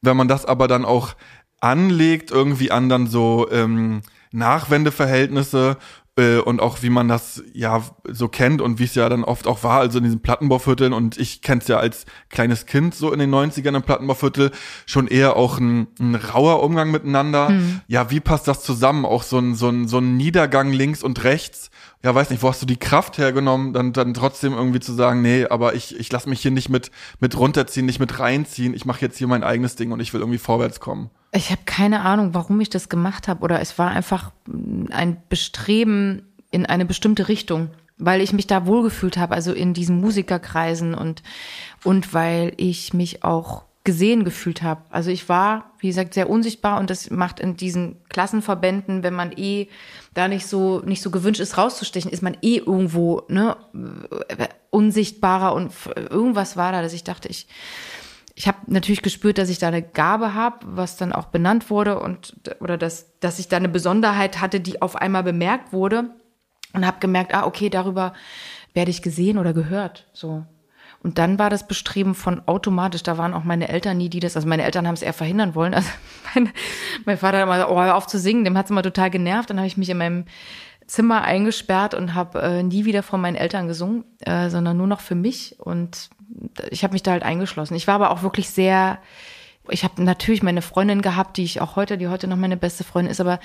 Wenn man das aber dann auch anlegt, irgendwie an dann so ähm, Nachwendeverhältnisse äh, und auch wie man das ja so kennt und wie es ja dann oft auch war, also in diesen Plattenbauvierteln und ich kenne es ja als kleines Kind so in den 90ern im Plattenbauviertel, schon eher auch ein, ein rauer Umgang miteinander. Mhm. Ja, wie passt das zusammen? Auch so ein, so ein, so ein Niedergang links und rechts ja, weiß nicht, wo hast du die Kraft hergenommen, dann, dann trotzdem irgendwie zu sagen, nee, aber ich, ich lasse mich hier nicht mit, mit runterziehen, nicht mit reinziehen, ich mache jetzt hier mein eigenes Ding und ich will irgendwie vorwärts kommen. Ich habe keine Ahnung, warum ich das gemacht habe oder es war einfach ein Bestreben in eine bestimmte Richtung, weil ich mich da wohlgefühlt habe, also in diesen Musikerkreisen und, und weil ich mich auch gesehen gefühlt habe. Also ich war, wie gesagt, sehr unsichtbar und das macht in diesen Klassenverbänden, wenn man eh da nicht so nicht so gewünscht ist rauszustechen, ist man eh irgendwo ne unsichtbarer und irgendwas war da, dass ich dachte, ich ich habe natürlich gespürt, dass ich da eine Gabe habe, was dann auch benannt wurde und oder dass dass ich da eine Besonderheit hatte, die auf einmal bemerkt wurde und habe gemerkt, ah okay, darüber werde ich gesehen oder gehört, so und dann war das Bestreben von automatisch, da waren auch meine Eltern nie, die das, also meine Eltern haben es eher verhindern wollen. Also mein, mein Vater hat immer, oh, hör auf zu singen, dem hat es immer total genervt. Dann habe ich mich in meinem Zimmer eingesperrt und habe äh, nie wieder von meinen Eltern gesungen, äh, sondern nur noch für mich. Und ich habe mich da halt eingeschlossen. Ich war aber auch wirklich sehr, ich habe natürlich meine Freundin gehabt, die ich auch heute, die heute noch meine beste Freundin ist, aber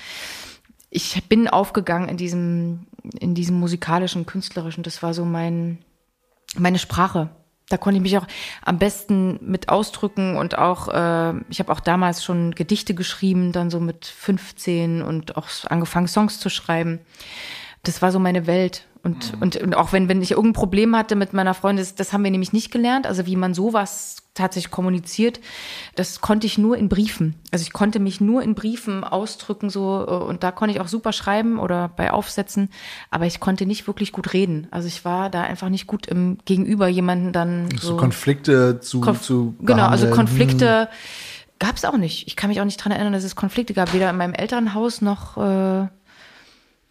ich bin aufgegangen in diesem, in diesem musikalischen, künstlerischen. Das war so mein, meine Sprache da konnte ich mich auch am besten mit ausdrücken und auch, äh, ich habe auch damals schon Gedichte geschrieben, dann so mit 15 und auch angefangen, Songs zu schreiben. Das war so meine Welt. Und, mhm. und, und auch wenn, wenn ich irgendein Problem hatte mit meiner Freundin, das, das haben wir nämlich nicht gelernt, also wie man sowas tatsächlich kommuniziert. Das konnte ich nur in Briefen. Also ich konnte mich nur in Briefen ausdrücken so äh, und da konnte ich auch super schreiben oder bei Aufsätzen, aber ich konnte nicht wirklich gut reden. Also ich war da einfach nicht gut im Gegenüber jemanden dann so, so Konflikte zu Konf zu genau also Konflikte hm. gab es auch nicht. Ich kann mich auch nicht dran erinnern, dass es Konflikte gab weder in meinem Elternhaus noch äh,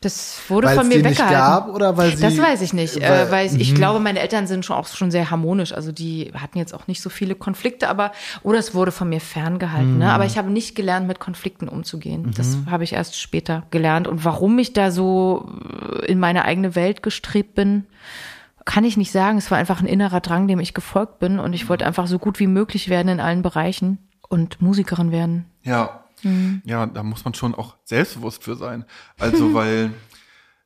Das wurde Weil von mir die nicht weggehalten. gab oder weil sie- Das weiß ich nicht, weil- äh, weil ich, Mhm. ich glaube, meine Eltern sind schon auch schon sehr harmonisch. Also die hatten jetzt auch nicht so viele Konflikte, aber oder es wurde von mir ferngehalten. Mhm. Ne? Aber ich habe nicht gelernt, mit Konflikten umzugehen. Das habe ich erst später gelernt. Und warum ich da so äh, in meine eigene Welt gestrebt bin, kann ich nicht sagen. Es war einfach ein innerer Drang, dem ich gefolgt bin. Und ich wollte einfach so gut wie möglich werden in allen Bereichen und Musikerin werden. Ja. Mhm. Ja, da muss man schon auch selbstbewusst für sein. Also, weil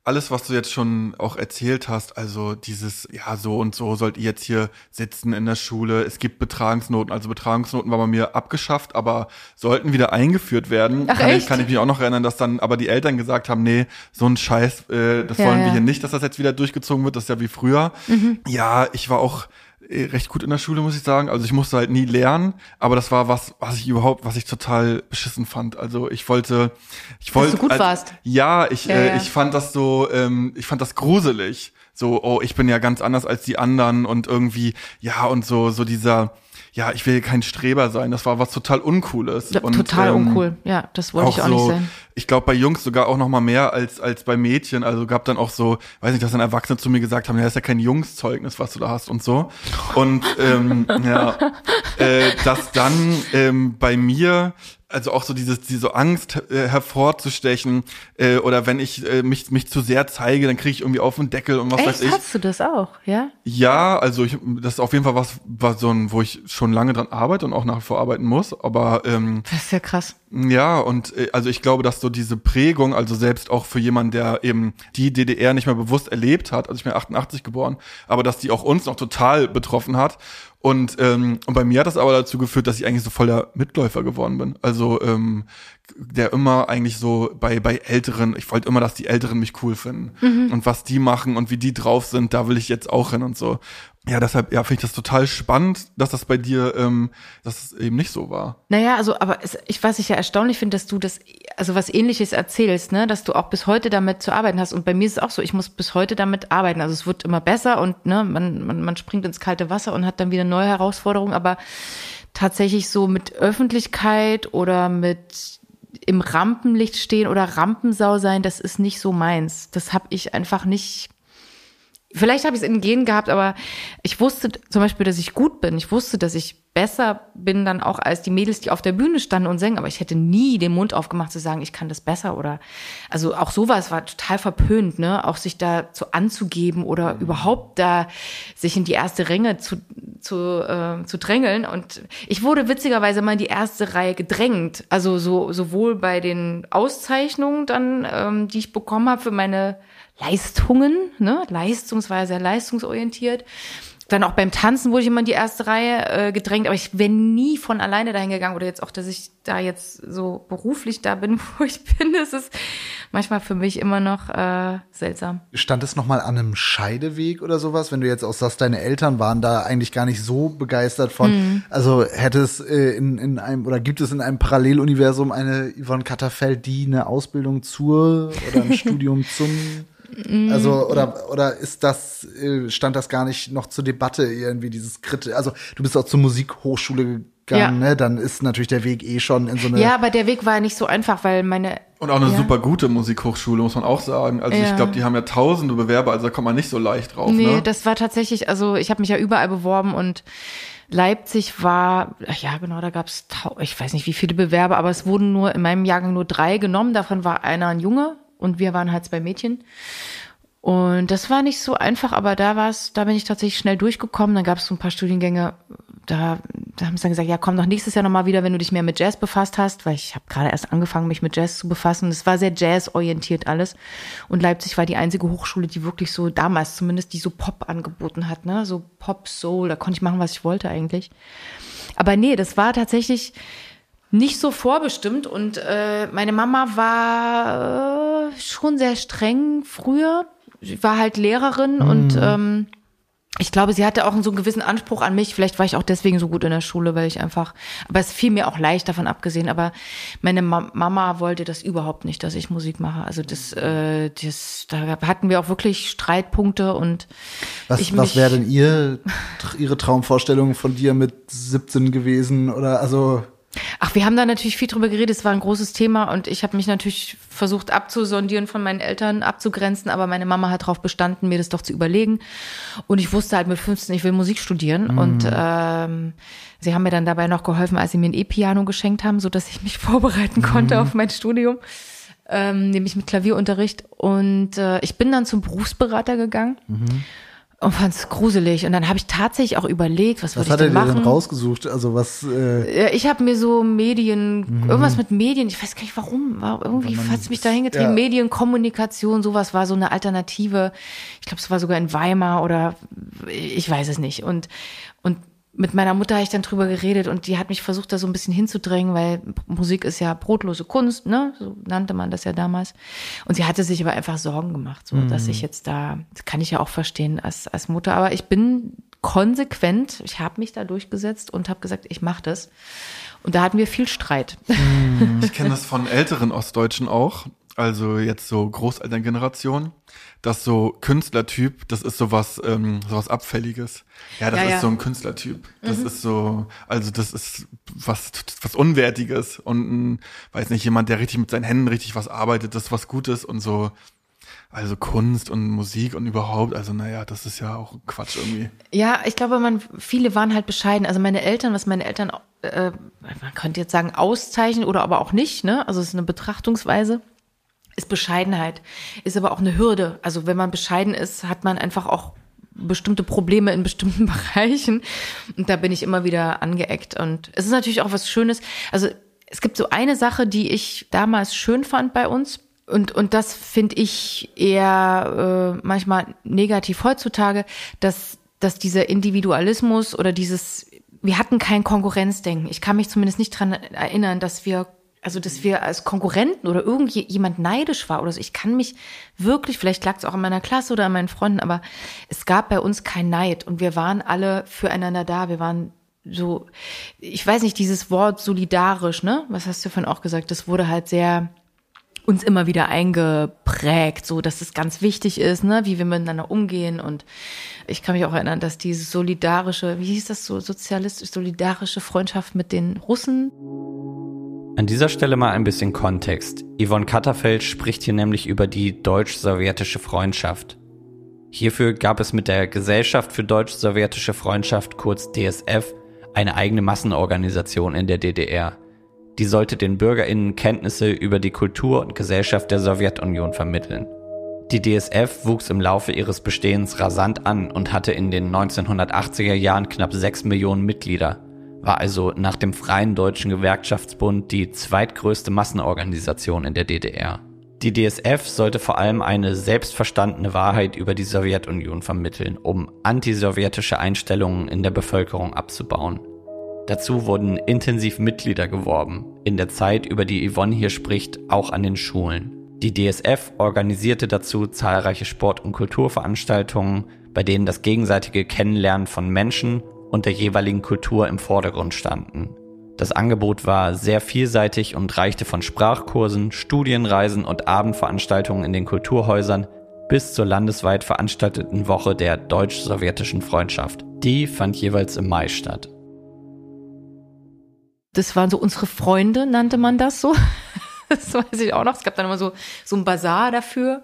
alles, was du jetzt schon auch erzählt hast, also dieses, ja, so und so sollt ihr jetzt hier sitzen in der Schule. Es gibt Betragungsnoten. Also Betragungsnoten war bei mir abgeschafft, aber sollten wieder eingeführt werden. Ach, kann, ich, echt? kann ich mich auch noch erinnern, dass dann aber die Eltern gesagt haben, nee, so ein Scheiß, äh, das Ja, wollen wir ja. hier nicht, dass das jetzt wieder durchgezogen wird. Das ist ja wie früher. Mhm. Ja, ich war auch recht gut in der Schule, muss ich sagen. Also ich musste halt nie lernen, aber das war was, was ich überhaupt, was ich total beschissen fand. Also ich wollte, ich wollte, du gut also, warst. Ja, ich, Ja, äh, ja. ich fand das so, ähm, ich fand das gruselig. So, oh, ich bin ja ganz anders als die anderen und irgendwie, ja und so, so dieser, ja, ich will kein Streber sein. Das war was total uncooles. Ja, und, Total ähm, uncool. Ja, das wollte ich auch so, nicht sein. Ich glaube bei Jungs sogar auch noch mal mehr als als bei Mädchen. Also gab dann auch so, weiß nicht, dass dann Erwachsene zu mir gesagt haben, ja, ist ja kein Jungszeugnis, was du da hast und so. Und ähm, ja, äh, dass dann ähm, bei mir also auch so dieses diese Angst äh, hervorzustechen äh, oder wenn ich äh, mich mich zu sehr zeige, dann kriege ich irgendwie auf den Deckel und was weiß Echt? ich. Hast du das auch? Ja? Ja, also ich, das ist auf jeden Fall was, was so ein, wo ich schon lange dran arbeite und auch nach wie vor arbeiten muss. Aber ähm, Das ist ja krass. ja, und äh, also ich glaube, dass so diese Prägung, also selbst auch für jemanden, der eben die DDR nicht mehr bewusst erlebt hat, also ich bin 88 geboren, aber dass die auch uns noch total betroffen hat. Und, ähm, und bei mir hat das aber dazu geführt, dass ich eigentlich so voll der Mitläufer geworden bin. Also ähm, der immer eigentlich so bei bei Älteren, ich wollte immer, dass die Älteren mich cool finden und was die machen und wie die drauf sind, da will ich jetzt auch hin und so. Ja, deshalb ja finde ich das total spannend, dass das bei dir, ähm, dass es eben nicht so war. Naja, also, aber es, ich, was ich ja erstaunlich finde, dass du das, also was ähnliches erzählst, ne, dass du auch bis heute damit zu arbeiten hast. Und bei mir ist es auch so, ich muss bis heute damit arbeiten. Also es wird immer besser und ne, man, man, man springt ins kalte Wasser und hat dann wieder neue Herausforderungen, aber tatsächlich so mit Öffentlichkeit oder mit im Rampenlicht stehen oder Rampensau sein, das ist nicht so meins. Das habe ich einfach nicht Vielleicht habe ich es in den Genen gehabt, aber ich wusste zum Beispiel, dass ich gut bin. Ich wusste, dass ich besser bin dann auch als die Mädels, die auf der Bühne standen und singen. Aber ich hätte nie den Mund aufgemacht zu sagen, ich kann das besser oder also auch sowas war total verpönt, ne? Auch sich da zu anzugeben oder überhaupt da sich in die erste Ränge zu zu, äh, zu drängeln. Und ich wurde witzigerweise mal in die erste Reihe gedrängt. Also so sowohl bei den Auszeichnungen dann, ähm, die ich bekommen habe für meine Leistungen, ne? Leistungs war ja sehr leistungsorientiert. Dann auch beim Tanzen wurde ich immer in die erste Reihe äh, gedrängt, aber ich wäre nie von alleine dahin gegangen oder jetzt auch, dass ich da jetzt so beruflich da bin, wo ich bin. Das ist manchmal für mich immer noch äh, seltsam. Stand es noch mal an einem Scheideweg oder sowas, wenn du jetzt auch sagst, deine Eltern waren da eigentlich gar nicht so begeistert von. Mhm. Also hätte es äh, in, in einem oder gibt es in einem Paralleluniversum eine Yvonne Katterfeld, die eine Ausbildung zur oder ein Studium zum. Also oder oder ist das äh, stand das gar nicht noch zur Debatte irgendwie dieses Kritte also du bist auch zur Musikhochschule gegangen Ja. ne dann ist natürlich der Weg eh schon in so eine Ja, aber der Weg war nicht so einfach, weil meine Und auch eine Ja. super gute Musikhochschule, muss man auch sagen. Also Ja. ich glaube, die haben ja tausende Bewerber, also da kommt man nicht so leicht drauf. Nee, ne? das war tatsächlich, also ich habe mich ja überall beworben und Leipzig war, ach ja genau, da gab es, ich weiß nicht wie viele Bewerber, aber es wurden nur in meinem Jahrgang nur drei genommen. Davon war einer ein Junge und wir waren halt zwei Mädchen. Und das war nicht so einfach, aber da war es, da bin ich tatsächlich schnell durchgekommen. Dann gab es so ein paar Studiengänge, da, da haben sie dann gesagt, ja, komm doch nächstes Jahr nochmal wieder, wenn du dich mehr mit Jazz befasst hast, weil ich habe gerade erst angefangen, mich mit Jazz zu befassen. Es war sehr jazzorientiert alles. Und Leipzig war die einzige Hochschule, die wirklich so damals zumindest, die so Pop angeboten hat, ne? So Pop, Soul, da konnte ich machen, was ich wollte eigentlich. Aber nee, das war tatsächlich nicht so vorbestimmt und äh, meine Mama war äh, schon sehr streng früher. Sie war halt Lehrerin und ähm, ich glaube, sie hatte auch so einen gewissen Anspruch an mich. Vielleicht war ich auch deswegen so gut in der Schule, weil ich einfach, aber es fiel mir auch leicht davon abgesehen. Aber meine Ma Mama wollte das überhaupt nicht, dass ich Musik mache. Also das, äh, das, da hatten wir auch wirklich Streitpunkte und Was, ich was wäre denn ihr, Ihre Traumvorstellung von dir mit 17 gewesen? Oder also Ach, wir haben da natürlich viel drüber geredet. Es war ein großes Thema und ich habe mich natürlich versucht abzusondieren von meinen Eltern, abzugrenzen, aber meine Mama hat darauf bestanden, mir das doch zu überlegen. Und ich wusste halt mit 15, ich will Musik studieren. Mhm. Und ähm, sie haben mir dann dabei noch geholfen, als sie mir ein E-Piano geschenkt haben, so dass ich mich vorbereiten konnte mhm. auf mein Studium. Ähm, nämlich mit Klavierunterricht. Und äh, ich bin dann zum Berufsberater gegangen. Mhm und fand es gruselig. Und dann habe ich tatsächlich auch überlegt, was, was würde ich denn machen. Was hat er denn rausgesucht? Also was? Äh ich habe mir so Medien, mhm. irgendwas mit Medien, ich weiß gar nicht warum, war irgendwie hat es mich da hingetrieben. Ja. Medienkommunikation, sowas war so eine Alternative. Ich glaube, es war sogar in Weimar oder ich weiß es nicht. Und und mit meiner Mutter habe ich dann drüber geredet und die hat mich versucht, da so ein bisschen hinzudrängen, weil Musik ist ja brotlose Kunst, ne? So nannte man das ja damals. Und sie hatte sich aber einfach Sorgen gemacht, so, mhm. dass ich jetzt da, das kann ich ja auch verstehen als, als Mutter, aber ich bin konsequent, ich habe mich da durchgesetzt und habe gesagt, ich mache das. Und da hatten wir viel Streit. Mhm. Ich kenne das von älteren Ostdeutschen auch, also jetzt so Großelterngeneration dass so Künstlertyp, das ist sowas, ähm, sowas Abfälliges. Ja, das ja, ist ja. so ein Künstlertyp. Das mhm. ist so, also das ist was, was Unwertiges und weiß nicht, jemand, der richtig mit seinen Händen richtig was arbeitet, das ist was Gutes und so. Also Kunst und Musik und überhaupt, also naja, das ist ja auch Quatsch irgendwie. Ja, ich glaube, man, viele waren halt bescheiden. Also meine Eltern, was meine Eltern, äh, man könnte jetzt sagen, auszeichnen oder aber auch nicht, ne? Also es ist eine Betrachtungsweise ist Bescheidenheit, ist aber auch eine Hürde. Also wenn man bescheiden ist, hat man einfach auch bestimmte Probleme in bestimmten Bereichen. Und da bin ich immer wieder angeeckt. Und es ist natürlich auch was Schönes. Also es gibt so eine Sache, die ich damals schön fand bei uns. Und, und das finde ich eher äh, manchmal negativ heutzutage, dass, dass dieser Individualismus oder dieses, wir hatten kein Konkurrenzdenken. Ich kann mich zumindest nicht dran erinnern, dass wir also dass wir als Konkurrenten oder irgendjemand neidisch war oder so. Ich kann mich wirklich, vielleicht lag es auch in meiner Klasse oder an meinen Freunden, aber es gab bei uns kein Neid und wir waren alle füreinander da. Wir waren so, ich weiß nicht, dieses Wort solidarisch, ne? Was hast du vorhin auch gesagt? Das wurde halt sehr uns immer wieder eingeprägt, so dass es ganz wichtig ist, ne, wie wir miteinander umgehen. Und ich kann mich auch erinnern, dass diese solidarische, wie hieß das so, sozialistisch solidarische Freundschaft mit den Russen an dieser Stelle mal ein bisschen Kontext. Yvonne Katterfeld spricht hier nämlich über die deutsch-sowjetische Freundschaft. Hierfür gab es mit der Gesellschaft für deutsch-sowjetische Freundschaft, kurz DSF, eine eigene Massenorganisation in der DDR. Die sollte den BürgerInnen Kenntnisse über die Kultur und Gesellschaft der Sowjetunion vermitteln. Die DSF wuchs im Laufe ihres Bestehens rasant an und hatte in den 1980er Jahren knapp 6 Millionen Mitglieder war also nach dem Freien Deutschen Gewerkschaftsbund die zweitgrößte Massenorganisation in der DDR. Die DSF sollte vor allem eine selbstverstandene Wahrheit über die Sowjetunion vermitteln, um antisowjetische Einstellungen in der Bevölkerung abzubauen. Dazu wurden intensiv Mitglieder geworben, in der Zeit, über die Yvonne hier spricht, auch an den Schulen. Die DSF organisierte dazu zahlreiche Sport- und Kulturveranstaltungen, bei denen das gegenseitige Kennenlernen von Menschen und der jeweiligen Kultur im Vordergrund standen. Das Angebot war sehr vielseitig und reichte von Sprachkursen, Studienreisen und Abendveranstaltungen in den Kulturhäusern bis zur landesweit veranstalteten Woche der deutsch-sowjetischen Freundschaft. Die fand jeweils im Mai statt. Das waren so unsere Freunde, nannte man das so. Das weiß ich auch noch. Es gab dann immer so, so ein Bazar dafür.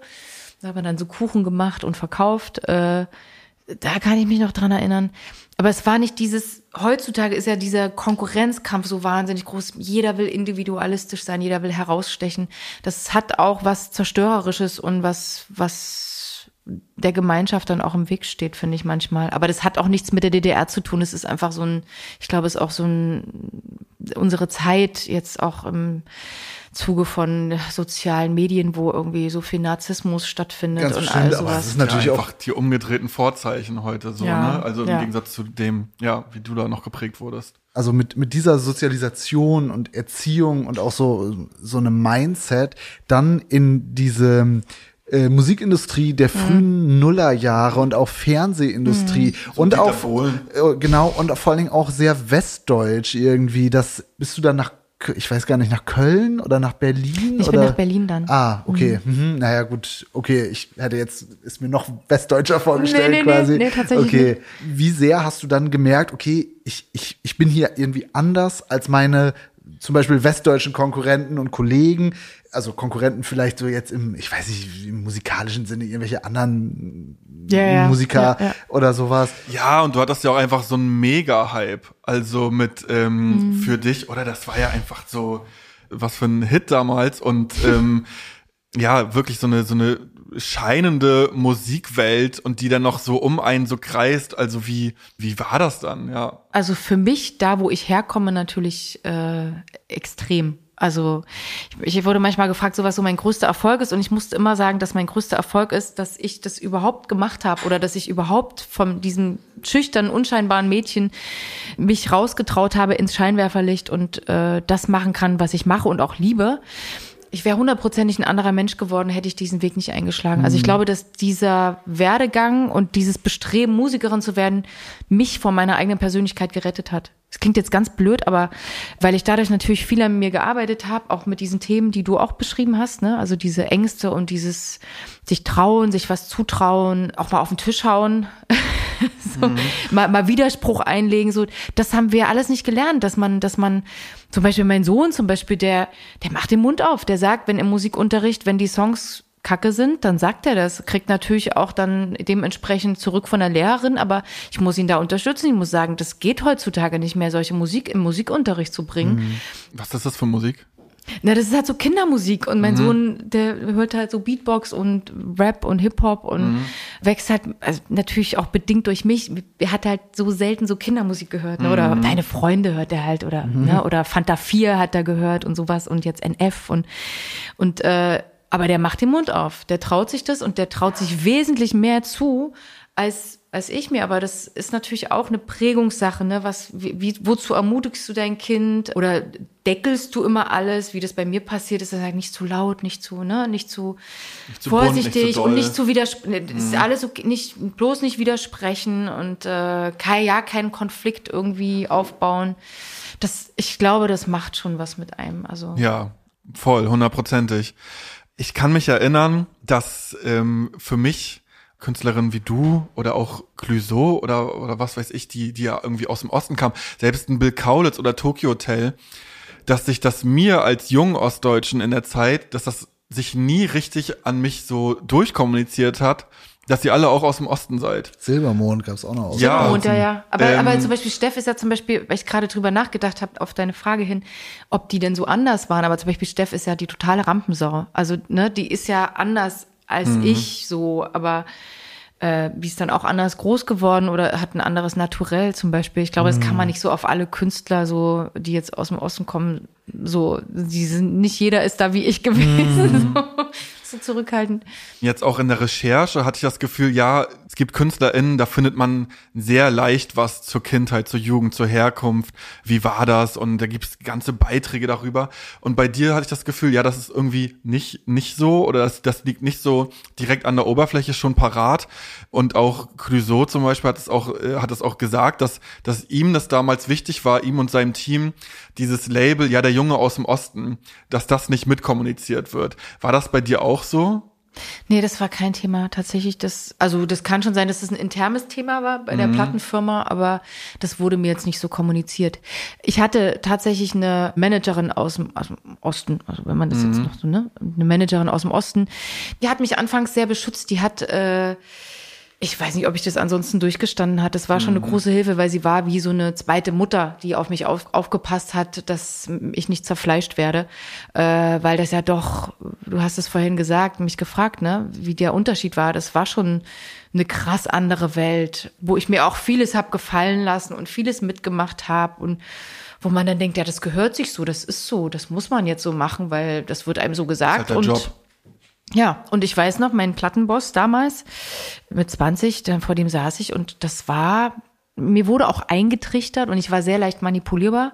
Da hat man dann so Kuchen gemacht und verkauft. Äh, da kann ich mich noch dran erinnern. Aber es war nicht dieses, heutzutage ist ja dieser Konkurrenzkampf so wahnsinnig groß. Jeder will individualistisch sein, jeder will herausstechen. Das hat auch was Zerstörerisches und was, was der Gemeinschaft dann auch im Weg steht, finde ich manchmal. Aber das hat auch nichts mit der DDR zu tun. Es ist einfach so ein, ich glaube, es ist auch so ein, unsere Zeit jetzt auch im, Zuge von sozialen Medien, wo irgendwie so viel Narzissmus stattfindet Ganz und bestimmt, all sowas. Aber es ist natürlich ja, auch die umgedrehten Vorzeichen heute so, ja, ne? Also im ja. Gegensatz zu dem, ja, wie du da noch geprägt wurdest. Also mit, mit dieser Sozialisation und Erziehung und auch so, so einem Mindset dann in diese äh, Musikindustrie der frühen mhm. Nullerjahre und auch Fernsehindustrie mhm. und auch äh, genau und vor allen Dingen auch sehr westdeutsch irgendwie. Das bist du dann nach ich weiß gar nicht, nach Köln oder nach Berlin? Ich oder? bin nach Berlin dann. Ah, okay. Mhm. Mhm. Naja, gut. Okay, ich hätte jetzt, ist mir noch Westdeutscher vorgestellt nee, nee, quasi. Nee, nee, tatsächlich okay. Nicht. Wie sehr hast du dann gemerkt, okay, ich, ich, ich bin hier irgendwie anders als meine zum Beispiel westdeutschen Konkurrenten und Kollegen, also Konkurrenten vielleicht so jetzt im, ich weiß nicht, im musikalischen Sinne, irgendwelche anderen Ja, ja. Musiker Ja, ja. oder sowas. Ja, und du hattest ja auch einfach so einen Mega-Hype. Also mit ähm, für dich, oder das war ja einfach so, was für ein Hit damals und ähm, ja, wirklich so eine, so eine scheinende Musikwelt und die dann noch so um einen so kreist. Also wie, wie war das dann? Ja. Also für mich, da wo ich herkomme, natürlich äh, extrem. Also ich, wurde manchmal gefragt, so was so mein größter Erfolg ist und ich musste immer sagen, dass mein größter Erfolg ist, dass ich das überhaupt gemacht habe oder dass ich überhaupt von diesem schüchternen, unscheinbaren Mädchen mich rausgetraut habe ins Scheinwerferlicht und äh, das machen kann, was ich mache und auch liebe. Ich wäre hundertprozentig ein anderer Mensch geworden, hätte ich diesen Weg nicht eingeschlagen. Also ich glaube, dass dieser Werdegang und dieses Bestreben, Musikerin zu werden, mich von meiner eigenen Persönlichkeit gerettet hat. Es klingt jetzt ganz blöd, aber weil ich dadurch natürlich viel an mir gearbeitet habe, auch mit diesen Themen, die du auch beschrieben hast, ne? Also diese Ängste und dieses sich trauen, sich was zutrauen, auch mal auf den Tisch hauen. so, mal, mal Widerspruch einlegen, so, das haben wir alles nicht gelernt, dass man, dass man, zum Beispiel mein Sohn zum Beispiel, der, der macht den Mund auf, der sagt, wenn im Musikunterricht, wenn die Songs Kacke sind, dann sagt er das, kriegt natürlich auch dann dementsprechend zurück von der Lehrerin, aber ich muss ihn da unterstützen, ich muss sagen, das geht heutzutage nicht mehr, solche Musik im Musikunterricht zu bringen. Was ist das für Musik? Na, das ist halt so Kindermusik und mein Sohn, der hört halt so Beatbox und Rap und Hip-Hop und wächst halt, also natürlich auch bedingt durch mich, er hat halt so selten so Kindermusik gehört, ne? oder deine Freunde hört er halt, oder, ne? oder Fanta 4 hat er gehört und sowas und jetzt NF und, und, äh, aber der macht den Mund auf, der traut sich das und der traut sich wesentlich mehr zu, als als ich mir, aber das ist natürlich auch eine Prägungssache, ne? Was, wie, wozu ermutigst du dein Kind? Oder deckelst du immer alles, wie das bei mir passiert ist, das halt nicht zu laut, nicht zu, ne, nicht zu, zu bunt, vorsichtig nicht zu und nicht zu widersprechen. Das ist alles okay, nicht, bloß nicht widersprechen und äh, kein, ja, keinen Konflikt irgendwie aufbauen. Das, ich glaube, das macht schon was mit einem. Also Ja, voll, hundertprozentig. Ich kann mich erinnern, dass ähm, für mich Künstlerinnen wie du oder auch Clouseau oder, oder was weiß ich, die, die ja irgendwie aus dem Osten kamen, selbst ein Bill Kaulitz oder Tokyo Hotel, dass sich das mir als jungen Ostdeutschen in der Zeit, dass das sich nie richtig an mich so durchkommuniziert hat, dass ihr alle auch aus dem Osten seid. Silbermond gab's auch noch aus. Ja. Und ja, ja. Aber, Ähm, aber zum Beispiel Steff ist ja zum Beispiel, weil ich gerade drüber nachgedacht habe, auf deine Frage hin, ob die denn so anders waren. Aber zum Beispiel Steff ist ja die totale Rampensau. Also, ne, die ist ja anders als Mhm. ich so, aber äh, die ist dann auch anders groß geworden oder hat ein anderes Naturell zum Beispiel. Ich glaube, das kann man nicht so auf alle Künstler, so, die jetzt aus dem Osten kommen, so, die sind, nicht jeder ist da wie ich gewesen. So, so zurückhaltend. Jetzt auch in der Recherche hatte ich das Gefühl, ja, es gibt KünstlerInnen, da findet man sehr leicht was zur Kindheit, zur Jugend, zur Herkunft. Wie war das? Und da gibt es ganze Beiträge darüber. Und bei dir hatte ich das Gefühl, ja, das ist irgendwie nicht, nicht so oder das, das liegt nicht so direkt an der Oberfläche schon parat. Und auch Clouseau zum Beispiel hat es auch, äh, hat es auch gesagt, dass, dass ihm das damals wichtig war, ihm und seinem Team, dieses Label, ja, der Junge aus dem Osten, dass das nicht mitkommuniziert wird. War das bei dir auch so? Nee, das war kein Thema tatsächlich. Das, also das kann schon sein, dass es ein internes Thema war bei der Plattenfirma, aber das wurde mir jetzt nicht so kommuniziert. Ich hatte tatsächlich eine Managerin aus dem, aus dem Osten, also wenn man das jetzt noch so, ne? Eine Managerin aus dem Osten, die hat mich anfangs sehr beschützt. Die hat äh, ich weiß nicht, ob ich das ansonsten durchgestanden hat. Das war schon eine große Hilfe, weil sie war wie so eine zweite Mutter, die auf mich auf, aufgepasst hat, dass ich nicht zerfleischt werde. Äh, weil das ja doch, du hast es vorhin gesagt, mich gefragt, ne, wie der Unterschied war. Das war schon eine krass andere Welt, wo ich mir auch vieles hab gefallen lassen und vieles mitgemacht habe und wo man dann denkt, ja, das gehört sich so, das ist so, das muss man jetzt so machen, weil das wird einem so gesagt. halt der und Job. Ja, und ich weiß noch, mein Plattenboss damals mit 20, dann vor dem saß ich und das war, mir wurde auch eingetrichtert und ich war sehr leicht manipulierbar.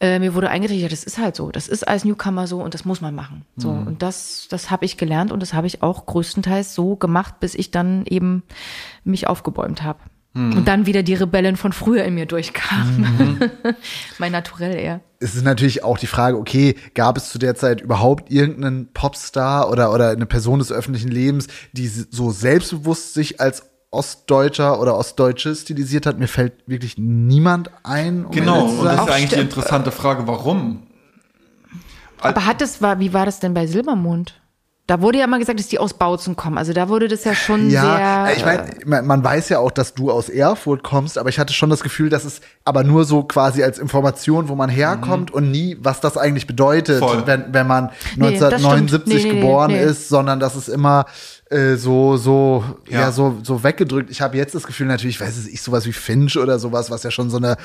Äh, mir wurde eingetrichtert, das ist halt so, das ist als Newcomer so und das muss man machen. So und das, das habe ich gelernt und das habe ich auch größtenteils so gemacht, bis ich dann eben mich aufgebäumt habe. Und dann wieder die Rebellen von früher in mir durchkamen. mein Naturell eher. es ist natürlich auch die Frage, okay, gab es zu der Zeit überhaupt irgendeinen Popstar oder, oder eine Person des öffentlichen Lebens, die so selbstbewusst sich als Ostdeutscher oder Ostdeutsche stilisiert hat? Mir fällt wirklich niemand ein. Um Genau, und das ist eigentlich die interessante Frage, warum? Aber hat es war, wie war das denn bei Silbermond? Da wurde ja mal gesagt, dass die aus Bautzen kommen. Also da wurde das ja schon Ja, sehr. ich meine, man, weiß ja auch, dass du aus Erfurt kommst, aber ich hatte schon das Gefühl, dass es aber nur so quasi als Information, wo man herkommt und nie, was das eigentlich bedeutet, Voll. wenn, wenn man Nee, das stimmt. 1979 Nee, nee, nee, geboren nee. ist, sondern dass es immer äh, so so ja. Ja. so so weggedrückt. Ich habe jetzt das Gefühl natürlich, weiß es ich sowas wie Finch oder sowas, was ja schon so eine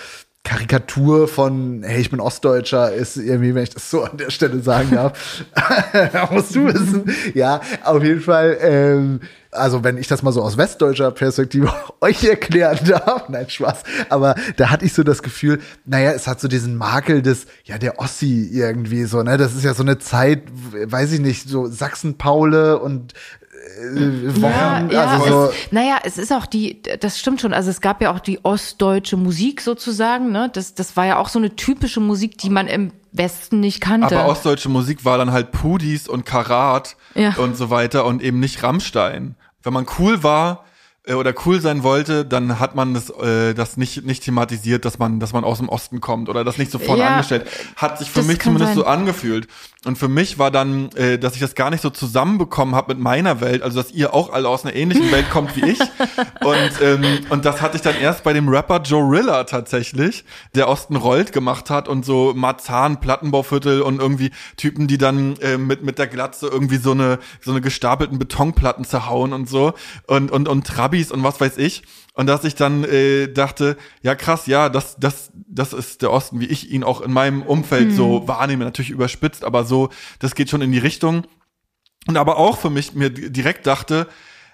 Karikatur von hey, ich bin Ostdeutscher ist irgendwie, wenn ich das so an der Stelle sagen darf. musst du wissen. Ja, auf jeden Fall ähm, also wenn ich das mal so aus westdeutscher Perspektive euch erklären darf, nein, Spaß, aber da hatte ich so das Gefühl, naja, es hat so diesen Makel des, ja, der Ossi irgendwie so, ne, das ist ja so eine Zeit, weiß ich nicht, so Sachsen-Paule und äh, Wochen, ja, also so, es, naja, es ist auch die, das stimmt schon. Also es gab ja auch die ostdeutsche Musik sozusagen. Ne? Das, das war ja auch so eine typische Musik, die man im Westen nicht kannte. Aber ostdeutsche Musik war dann halt Pudis und Karat Ja. und so weiter und eben nicht Rammstein. Wenn man cool war oder cool sein wollte, dann hat man das, äh, das nicht, nicht thematisiert, dass man, dass man aus dem Osten kommt oder das nicht so vorne Ja, angestellt. Hat sich für mich zumindest sein. so angefühlt. Und für mich war dann, äh, dass ich das gar nicht so zusammenbekommen habe mit meiner Welt, also dass ihr auch alle aus einer ähnlichen Welt kommt wie ich. Und, ähm, und das hatte ich dann erst bei dem Rapper Joe Rilla tatsächlich, der Osten rollt gemacht hat und so Marzahn, Plattenbauviertel und irgendwie Typen, die dann äh, mit, mit der Glatze irgendwie so eine, so eine gestapelten Betonplatten zerhauen und so und, und, und Trabis und was weiß ich. Und dass ich dann äh, dachte, ja krass, ja, das, das, das ist der Osten, wie ich ihn auch in meinem Umfeld so wahrnehme, natürlich überspitzt, aber so, das geht schon in die Richtung. Und aber auch für mich mir di- direkt dachte,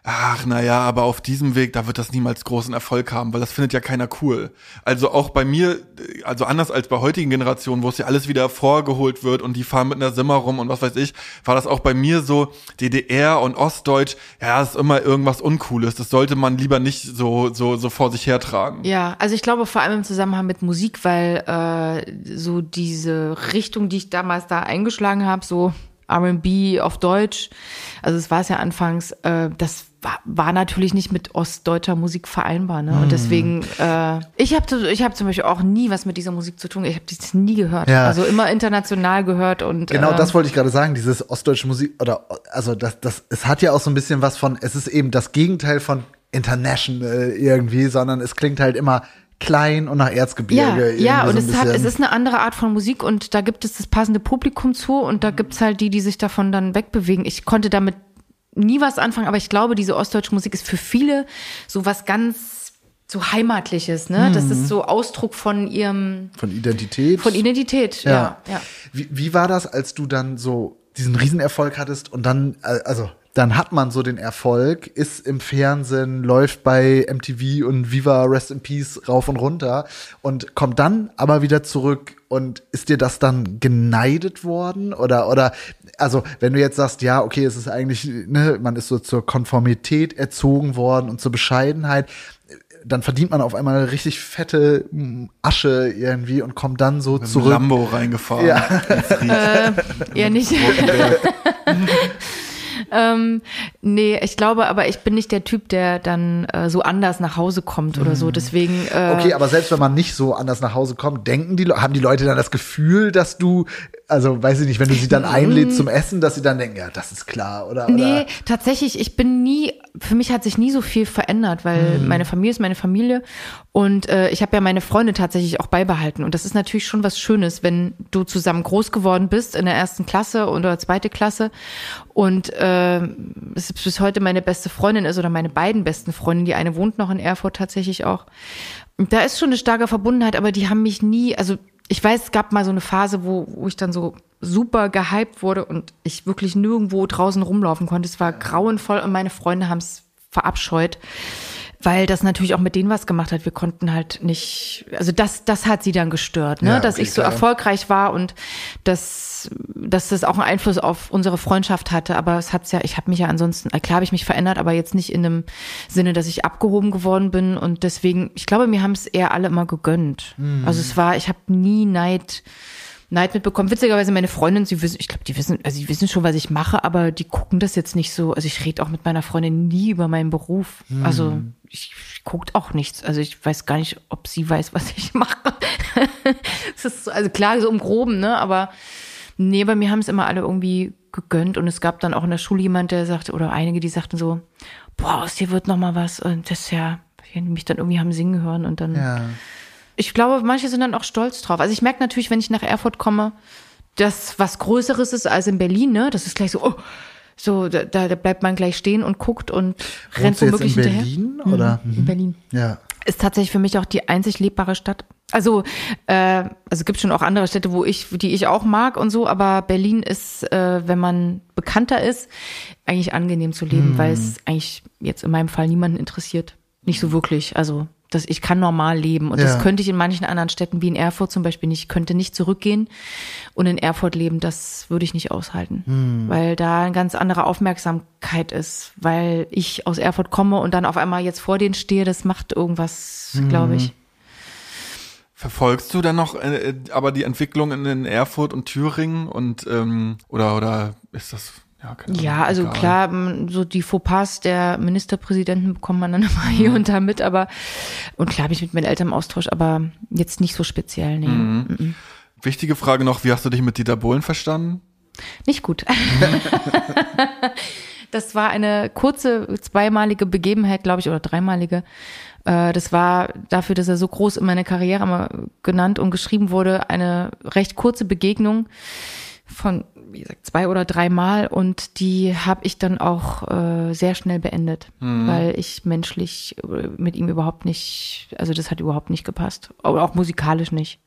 ach naja, aber auf diesem Weg, da wird das niemals großen Erfolg haben, weil das findet ja keiner cool. Also auch bei mir, also anders als bei heutigen Generationen, wo es ja alles wieder hervorgeholt wird und die fahren mit einer Simmer rum und was weiß ich, war das auch bei mir so, DDR und Ostdeutsch, ja, ist immer irgendwas Uncooles. Das sollte man lieber nicht so, so, so vor sich hertragen. Ja, also ich glaube vor allem im Zusammenhang mit Musik, weil äh, so diese Richtung, die ich damals da eingeschlagen habe, so R&B auf Deutsch, also es war es ja anfangs, äh, das war, war natürlich nicht mit ostdeutscher Musik vereinbar, ne? Und deswegen, äh, ich habe ich hab zum Beispiel auch nie was mit dieser Musik zu tun. Ich habe das nie gehört. Ja. Also immer international gehört und Genau, äh, das wollte ich gerade sagen, dieses ostdeutsche Musik oder also das das es hat ja auch so ein bisschen was von es ist eben das Gegenteil von international irgendwie, sondern es klingt halt immer klein und nach Ja, Erzgebirge ja, irgendwie und so es hat, es ist eine andere Art von Musik und da gibt es das passende Publikum zu und da gibt's halt die, die sich davon dann wegbewegen. Ich konnte damit nie was anfangen, aber ich glaube, diese ostdeutsche Musik ist für viele so was ganz so heimatliches, ne? Das ist so Ausdruck von ihrem von Identität. von Identität, ja, Ja. ja. Wie, wie war das, als du dann so diesen Riesenerfolg hattest und dann, äh, also dann hat man so den Erfolg, ist im Fernsehen, läuft bei MTV und Viva Rest in Peace rauf und runter und kommt dann aber wieder zurück und ist dir das dann geneidet worden oder oder also wenn du jetzt sagst, ja, okay, es ist eigentlich, ne, man ist so zur Konformität erzogen worden und zur Bescheidenheit, dann verdient man auf einmal richtig fette mm, Asche irgendwie und kommt dann so Mit zurück. Lambo reingefahren. Ja. Ried. Eher nicht. ähm, nee, ich glaube, aber ich bin nicht der Typ, der dann äh, so anders nach Hause kommt oder so. Deswegen. Äh, Okay, aber selbst wenn man nicht so anders nach Hause kommt, denken die, haben die Leute dann das Gefühl, dass du, also weiß ich nicht, wenn du sie dann einlädst zum Essen, dass sie dann denken, ja, das ist klar, oder? Nee, oder? tatsächlich, ich bin nie, für mich hat sich nie so viel verändert, weil Mhm. meine Familie ist meine Familie und äh, ich habe ja meine Freunde tatsächlich auch beibehalten. Und das ist natürlich schon was Schönes, wenn du zusammen groß geworden bist in der ersten Klasse oder zweite Klasse und äh, es ist bis heute meine beste Freundin ist oder meine beiden besten Freundinnen. Die eine wohnt noch in Erfurt tatsächlich auch. Da ist schon eine starke Verbundenheit, aber die haben mich nie, also ich weiß, es gab mal so eine Phase, wo, wo ich dann so super gehypt wurde und ich wirklich nirgendwo draußen rumlaufen konnte. Es war grauenvoll und meine Freunde haben es verabscheut, weil das natürlich auch mit denen was gemacht hat. Wir konnten halt nicht, also das, das hat sie dann gestört, ne? Ja, dass okay, ich so klar. erfolgreich war und dass, dass das auch einen Einfluss auf unsere Freundschaft hatte. Aber es hat's ja, ich habe mich ja ansonsten, äh, klar habe ich mich verändert, aber jetzt nicht in dem Sinne, dass ich abgehoben geworden bin. Und deswegen, ich glaube, mir haben es eher alle immer gegönnt. Hm. Also es war, ich habe nie Neid. Neid mitbekommen. Witzigerweise meine Freundin, sie wissen, ich glaube, die wissen, also die wissen schon, was ich mache, aber die gucken das jetzt nicht so. Also ich rede auch mit meiner Freundin nie über meinen Beruf. Also ich, ich guckt auch nichts. Also ich weiß gar nicht, ob sie weiß, was ich mache. Es ist so, also klar, so im Groben, ne? Aber Nee, bei mir haben es immer alle irgendwie gegönnt und es gab dann auch in der Schule jemand, der sagte, oder einige, die sagten so, boah, aus dir wird noch mal was und das ist ja, die mich dann irgendwie haben singen hören und dann. Ja. Ich glaube, manche sind dann auch stolz drauf. Also ich merke natürlich, wenn ich nach Erfurt komme, dass was Größeres ist als in Berlin, ne? Das ist gleich so, oh, so, da, da bleibt man gleich stehen und guckt und rennt Wohnst jetzt womöglich in hinterher. Berlin oder? Mhm, in Berlin. Ja. Ist tatsächlich für mich auch die einzig lebbare Stadt. Also, äh, also gibt schon auch andere Städte, wo ich, die ich auch mag und so, aber Berlin ist, äh, wenn man bekannter ist, eigentlich angenehm zu leben, weil es eigentlich jetzt in meinem Fall niemanden interessiert. Nicht so wirklich. Also, das, ich kann normal leben. Und Ja. das könnte ich in manchen anderen Städten wie in Erfurt zum Beispiel nicht. Ich könnte nicht zurückgehen und in Erfurt leben. Das würde ich nicht aushalten. Weil da eine ganz andere Aufmerksamkeit ist. Weil ich aus Erfurt komme und dann auf einmal jetzt vor denen stehe, das macht irgendwas, glaube ich. Verfolgst du dann noch äh, äh, aber die Entwicklung in, in Erfurt und Thüringen und ähm, oder oder ist das ja Ja, also egal. klar, so die Fauxpas der Ministerpräsidenten bekommt man dann immer hier und da mit, aber und klar bin ich mit meinen Eltern im Austausch, aber jetzt nicht so speziell, nee. Mhm. Wichtige Frage noch, wie hast du dich mit Dieter Bohlen verstanden? Nicht gut. das war eine kurze, zweimalige Begebenheit, glaube ich, oder dreimalige. Äh, Das war dafür, dass er so groß in meiner Karriere immer genannt und geschrieben wurde, eine recht kurze Begegnung von, wie gesagt, zwei oder dreimal und die habe ich dann auch äh, sehr schnell beendet, weil ich menschlich äh, mit ihm überhaupt nicht, also das hat überhaupt nicht gepasst, aber auch musikalisch nicht.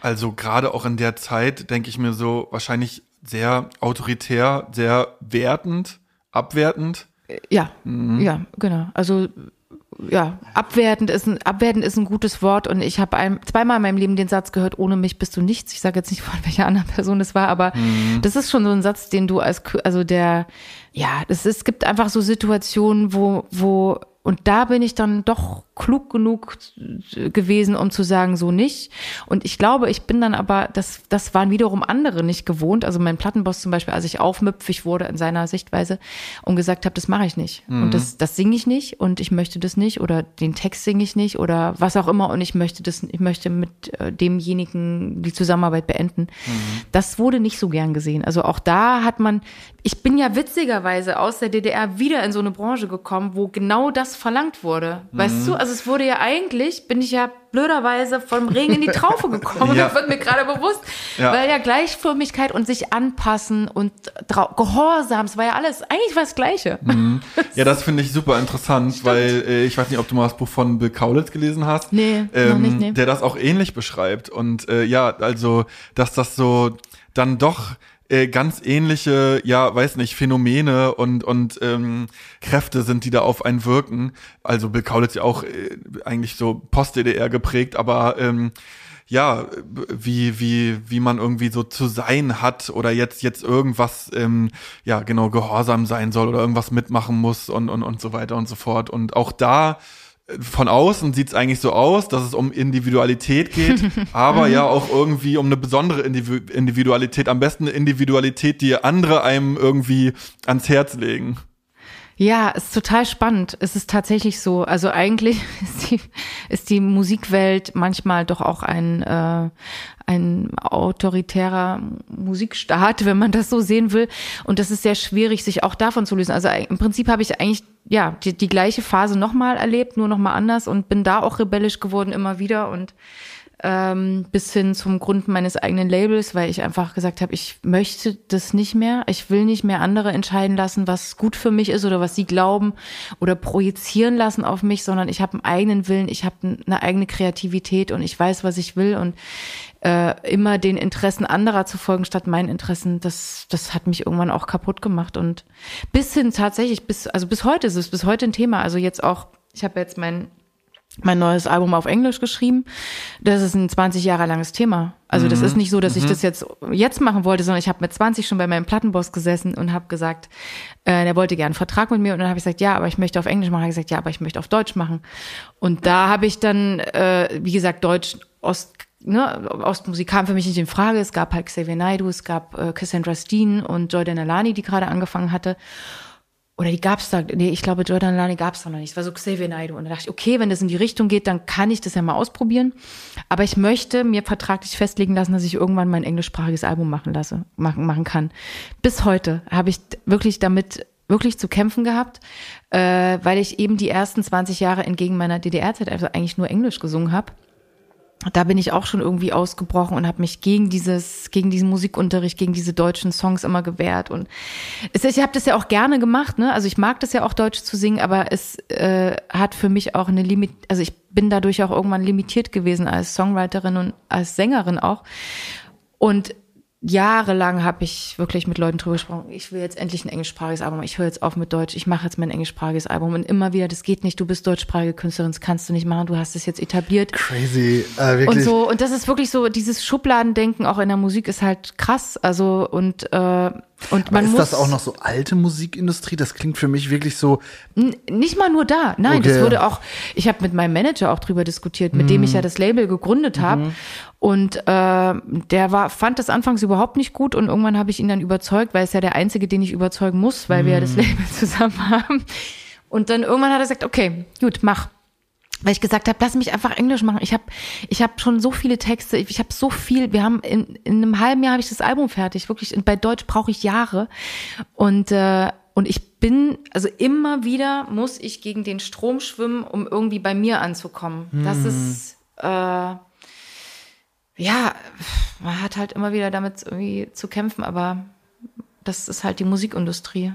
Also gerade auch in der Zeit denke ich mir so wahrscheinlich sehr autoritär, sehr wertend, abwertend. Ja, ja, genau. Also ja, abwertend ist ein abwertend ist ein gutes Wort und ich habe zweimal in meinem Leben den Satz gehört: Ohne mich bist du nichts. Ich sage jetzt nicht von welcher anderen Person das war, aber das ist schon so ein Satz, den du als Kü- also der ja, es, es gibt einfach so Situationen, wo wo und da bin ich dann doch klug genug gewesen, um zu sagen, so nicht. Und ich glaube, ich bin dann aber, das, das waren wiederum andere nicht gewohnt. Also mein Plattenboss zum Beispiel, als ich aufmüpfig wurde in seiner Sichtweise und gesagt habe, das mache ich nicht. Und das, das singe ich nicht und ich möchte das nicht oder den Text singe ich nicht oder was auch immer und ich möchte das, ich möchte mit äh, demjenigen die Zusammenarbeit beenden. Das wurde nicht so gern gesehen. Also auch da hat man, ich bin ja witzigerweise aus der DDR wieder in so eine Branche gekommen, wo genau das verlangt wurde. Weißt du? Also es wurde ja eigentlich, bin ich ja blöderweise vom Regen in die Traufe gekommen. Ja. Das wird mir gerade bewusst. Ja. Weil ja Gleichförmigkeit und sich anpassen und Gehorsam, es war ja alles, eigentlich war das Gleiche. Ja, das finde ich super interessant, weil äh, ich weiß nicht, ob du mal das Buch von Bill Kaulitz gelesen hast. Nee, noch ähm, nicht, nee. Der das auch ähnlich beschreibt. Und äh, ja, also, dass das so dann doch äh, ganz ähnliche, ja, weiß nicht, Phänomene und und ähm, Kräfte sind, die da auf einen wirken. Also Bill Kaulitz ja auch äh, eigentlich so Post-DDR geprägt, aber ähm, ja, wie, wie, wie man irgendwie so zu sein hat oder jetzt, jetzt irgendwas, ähm, ja, genau, gehorsam sein soll oder irgendwas mitmachen muss und, und, und so weiter und so fort. Und auch da, von außen sieht es eigentlich so aus, dass es um Individualität geht, aber ja auch irgendwie um eine besondere Individu Individualität, am besten eine Individualität, die andere einem irgendwie ans Herz legen. Ja, ist total spannend. Es ist tatsächlich so. Also eigentlich ist die, ist die Musikwelt manchmal doch auch ein, äh, ein autoritärer Musikstaat, wenn man das so sehen will. Und das ist sehr schwierig, sich auch davon zu lösen. Also im Prinzip habe ich eigentlich ja die, die gleiche Phase nochmal erlebt, nur nochmal anders und bin da auch rebellisch geworden immer wieder und ähm, bis hin zum Grund meines eigenen Labels, weil ich einfach gesagt habe, ich möchte das nicht mehr. Ich will nicht mehr andere entscheiden lassen, was gut für mich ist oder was sie glauben oder projizieren lassen auf mich, sondern ich habe einen eigenen Willen, ich habe eine eigene Kreativität und ich weiß, was ich will und äh, immer den Interessen anderer zu folgen statt meinen Interessen, das, das hat mich irgendwann auch kaputt gemacht und bis hin tatsächlich, bis, also bis heute ist es bis heute ein Thema. Also jetzt auch, ich habe jetzt mein mein neues Album auf Englisch geschrieben. Das ist ein 20 Jahre langes Thema. Also das ist nicht so, dass ich das jetzt jetzt machen wollte, sondern ich habe mit 20 schon bei meinem Plattenboss gesessen und habe gesagt, äh, der wollte gerne einen Vertrag mit mir und dann habe ich gesagt, ja, aber ich möchte auf Englisch machen. Er gesagt, ja, aber ich möchte auf Deutsch machen. Und da habe ich dann, äh, wie gesagt, Deutsch Ost Ne, Ostmusik kam für mich nicht in Frage. Es gab halt Xavier Naidoo, es gab äh, Cassandra Steen und Joy Denalani, die gerade angefangen hatte. oder die gab's da, nee, ich glaube, Jordan Lani gab's da noch nicht. Es war so Xavier Naidoo. Und da dachte ich, okay, wenn das in die Richtung geht, dann kann ich das ja mal ausprobieren. Aber ich möchte mir vertraglich festlegen lassen, dass ich irgendwann mein englischsprachiges Album machen lasse, machen, machen kann. Bis heute habe ich wirklich damit wirklich zu kämpfen gehabt, äh, weil ich eben die ersten 20 Jahre entgegen meiner DDR-Zeit also eigentlich nur Englisch gesungen habe da bin ich auch schon irgendwie ausgebrochen und habe mich gegen dieses, gegen diesen Musikunterricht, gegen diese deutschen Songs immer gewehrt. Und es ich habe das ja auch gerne gemacht, ne? Also ich mag das ja auch Deutsch zu singen, aber es äh, hat für mich auch eine Limit, also ich bin dadurch auch irgendwann limitiert gewesen als Songwriterin und als Sängerin auch. Und jahrelang habe ich wirklich mit Leuten drüber gesprochen, ich will jetzt endlich ein englischsprachiges Album, ich höre jetzt auf mit Deutsch, ich mache jetzt mein englischsprachiges Album und immer wieder, das geht nicht, du bist deutschsprachige Künstlerin, das kannst du nicht machen, du hast es jetzt etabliert. Crazy, äh, wirklich. Und so, und das ist wirklich so, dieses Schubladendenken auch in der Musik ist halt krass, also und äh, und Aber man ist muss das auch noch so alte Musikindustrie? Das klingt für mich wirklich so. Nicht mal nur da. Nein, Okay. das wurde auch, ich habe mit meinem Manager auch drüber diskutiert, mit dem ich ja das Label gegründet habe. Und äh, der war, fand das anfangs überhaupt nicht gut und irgendwann habe ich ihn dann überzeugt, weil es ja der Einzige, den ich überzeugen muss, weil wir ja das Label zusammen haben. Und dann irgendwann hat er gesagt, okay, gut, mach. Weil ich gesagt habe, lass mich einfach Englisch machen. Ich habe ich hab schon so viele Texte, ich, ich habe so viel, wir haben in, in einem halben Jahr habe ich das Album fertig. Wirklich, bei Deutsch brauche ich Jahre. Und, äh, und ich bin, also immer wieder muss ich gegen den Strom schwimmen, um irgendwie bei mir anzukommen. Das ist, äh, ja, man hat halt immer wieder damit irgendwie zu kämpfen, aber das ist halt die Musikindustrie.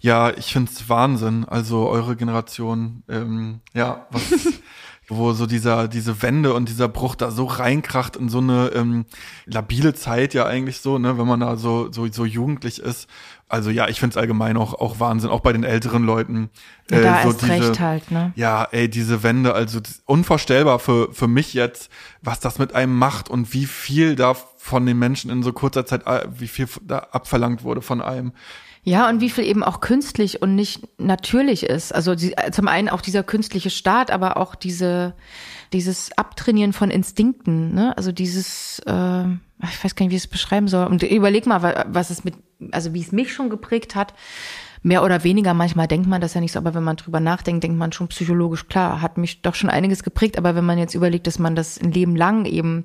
Ja, ich find's Wahnsinn. Also eure Generation, ähm, ja, was, wo so dieser, diese Wende und dieser Bruch da so reinkracht in so eine ähm, labile Zeit ja eigentlich so, ne, wenn man da so, so, so jugendlich ist. Also ja, ich find's allgemein auch, auch Wahnsinn, auch bei den älteren Leuten. Ja, da Äh, so erst recht halt, ne? Ja, ey, diese Wende, also ist unvorstellbar für, für mich jetzt, was das mit einem macht und wie viel da von den Menschen in so kurzer Zeit, äh, wie viel da abverlangt wurde von einem. Ja, und wie viel eben auch künstlich und nicht natürlich ist. Also die, zum einen auch dieser künstliche Staat, aber auch diese, dieses Abtrainieren von Instinkten, ne? Also dieses, äh, ich weiß gar nicht, wie ich es beschreiben soll. Und überleg mal, wa- was es mit, also wie es mich schon geprägt hat. Mehr oder weniger, manchmal denkt man das ja nicht so, aber wenn man drüber nachdenkt, denkt man schon psychologisch, klar, hat mich doch schon einiges geprägt. Aber wenn man jetzt überlegt, dass man das ein Leben lang eben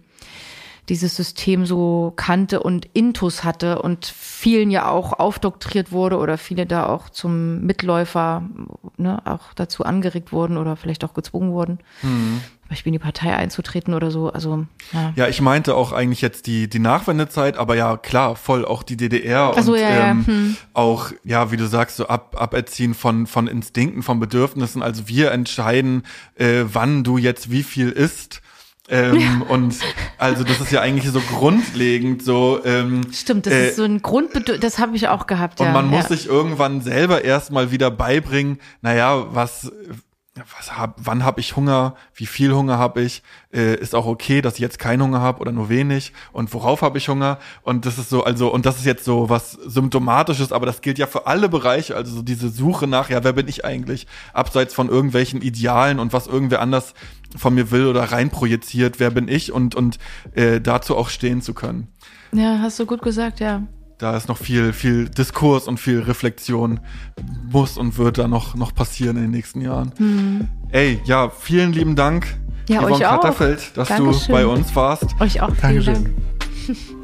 dieses System so kannte und Intus hatte und vielen ja auch aufdoktriert wurde oder viele da auch zum Mitläufer ne, auch dazu angeregt wurden oder vielleicht auch gezwungen wurden, zum Beispiel in die Partei einzutreten oder so. Also ja. Ja, ich meinte auch eigentlich jetzt die, die Nachwendezeit, aber ja, klar, voll auch die DDR so, und ja, ja, ähm, hm. auch, ja, wie du sagst, so ab, aberziehen von, von Instinkten, von Bedürfnissen. Also wir entscheiden, äh, wann du jetzt wie viel isst. Ähm, Und also das ist ja eigentlich so grundlegend so. Ähm, Stimmt, das äh, ist so ein Grundbedürfnis, das habe ich auch gehabt. Und ja, man muss ja. sich irgendwann selber erstmal wieder beibringen, naja, was, was hab, wann habe ich Hunger, wie viel Hunger habe ich, äh, ist auch okay, dass ich jetzt keinen Hunger habe oder nur wenig und worauf habe ich Hunger und das ist so, also und das ist jetzt so was symptomatisches, aber das gilt ja für alle Bereiche, also so diese Suche nach, ja, wer bin ich eigentlich, abseits von irgendwelchen Idealen und was irgendwer anders von mir will oder reinprojiziert, wer bin ich und und äh, dazu auch stehen zu können Ja, hast du gut gesagt, ja. da ist noch viel, viel Diskurs und viel Reflexion muss und wird da noch, noch passieren in den nächsten Jahren. Ey, ja, vielen lieben Dank, Ja, Yvonne euch auch. Katterfeld, dass Dankeschön. du bei uns warst. Euch auch vielen Dankeschön. Dank.